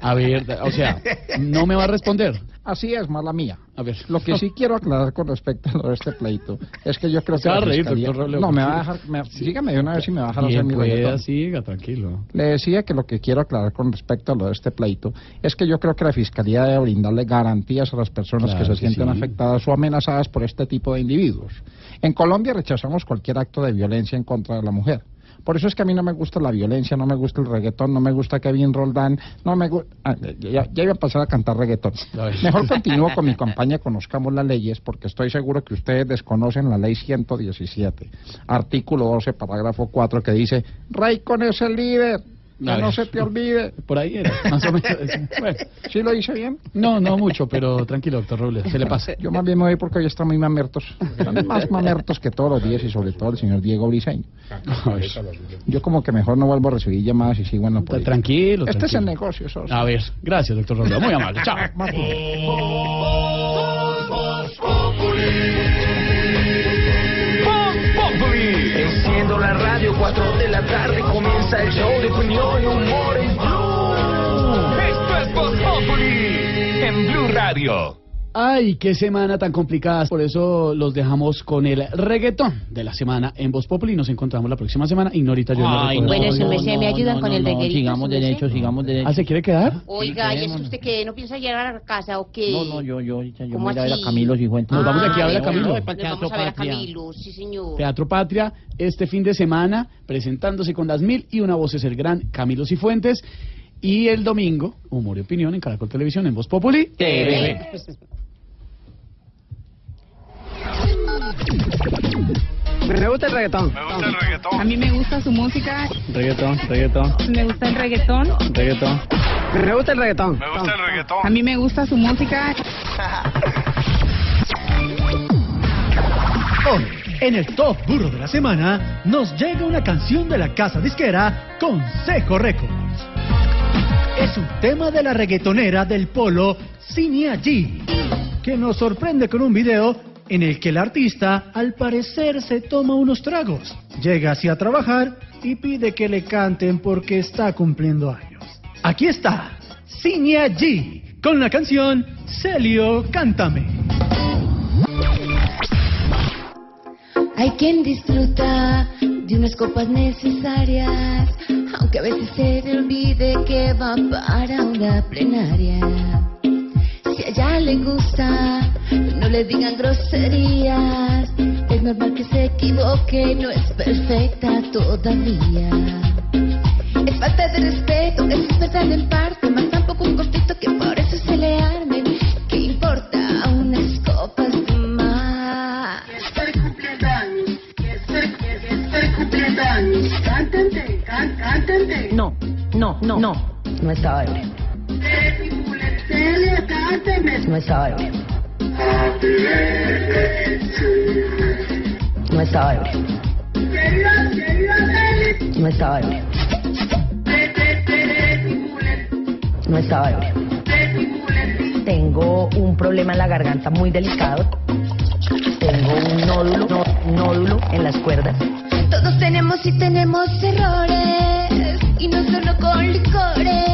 a ver, o sea, no me va a responder. Así es, mala mía. A ver. Lo que sí quiero aclarar con respecto a lo de este pleito es que yo creo que va a la reír, fiscalía- No, me va a dejar, me, dígame de una vez si me va a dejar hacer mi pueda, siga, tranquilo. Le decía que lo que quiero aclarar con respecto a lo de este pleito es que yo creo que la Fiscalía debe brindarle garantías a las personas Claro que se que sienten sí. afectadas o amenazadas por este tipo de individuos. En Colombia rechazamos cualquier acto de violencia en contra de la mujer. Por eso es que a mí no me gusta la violencia, no me gusta el reggaetón, no me gusta Kevin Roldán, no me gusta... ya, ya iba a pasar a cantar reggaetón. Mejor continúo con mi campaña Conozcamos las leyes, porque estoy seguro que ustedes desconocen la ley 117, artículo 12, parágrafo 4, que dice, Raycon es el líder, no ver. se te olvide. Por ahí era, más o menos. Bueno, ¿Sí lo hice bien? no, no mucho, pero tranquilo, doctor Robles, se le pasa. Yo más bien me voy porque hoy están muy mamertos. Están más mamertos que todos los días y sobre todo el señor Diego Briseño. Yo como que mejor no vuelvo a recibir llamadas y sigo en la política. Tranquilo, Este es el negocio, socio. A ver, gracias, doctor Robles, muy amable. Chao. Enciendo la radio, 4 de la tarde comienza el show de opinión humor en Blue. Esto es Voz en Blue Radio. Ay, qué semana tan complicada. Por eso los dejamos con el reggaetón de la semana en Voz Populi. Nos encontramos la próxima semana. Ignorita, yo no Ay, recuerdo. bueno, su merced, ¿me ayudan con el reguerito, Sigamos derecho, sigamos derecho. ¿Ah, se quiere quedar? Oiga, ¿y es usted que no piensa llegar a la casa o qué? No, no, yo, yo, yo ¿Cómo voy a ir a ver a? Camilo Cifuentes. Nos vamos aquí a ver a Ay, Camilo. vamos a ver a Camilo, sí señor. Teatro Patria, este fin de semana, presentándose con las mil y una voces el gran Camilo Cifuentes. Y el domingo, Humor y Opinión en Caracol Televisión en Voz Populi. TV. Me gusta el reggaetón. Me gusta el reggaetón. A mí me gusta su música. Reggaetón, reggaetón, Me gusta el reggaetón. reggaetón. Me gusta el reggaetón. Me gusta el reggaetón. A mí me gusta su música. Hoy, en el Top Burro de la Semana, nos llega una canción de la casa disquera Consejo Records. Es un tema de la reggaetonera del polo Cinia G, que nos sorprende con un video en el que el artista al parecer se toma unos tragos, llega hacia trabajar y pide que le canten porque está cumpliendo años. Aquí está, Cinia G, con la canción Celio, cántame. Hay quien disfruta de unas copas necesarias, aunque a veces se le olvide que va para una plenaria. Si a ella le gusta, no le digan groserías. Es normal que se equivoque, no es perfecta todavía. Es falta de respeto, es verdad en parte, más tampoco un conflicto que por eso se le armen. ¿Qué importa unas copas más? Estoy cumpliendo años. Estoy, estoy cumpliendo años. Cántate, can, cántate. No, no, no, no. No estaba ebrio. No estaba ebrio. No querida Celia. No estaba ebrio. No estaba ebrio. Tengo un problema en la garganta muy delicado. Tengo un nódulo, nódulo en las cuerdas. Todos tenemos y tenemos errores, y no solo con licores.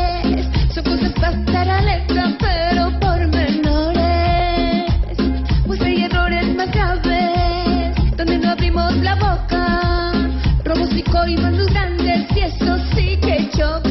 Estar alerta, pero por menores. Pues hay errores más graves, donde no abrimos la boca. Robos y muy grandes, y eso sí que choca.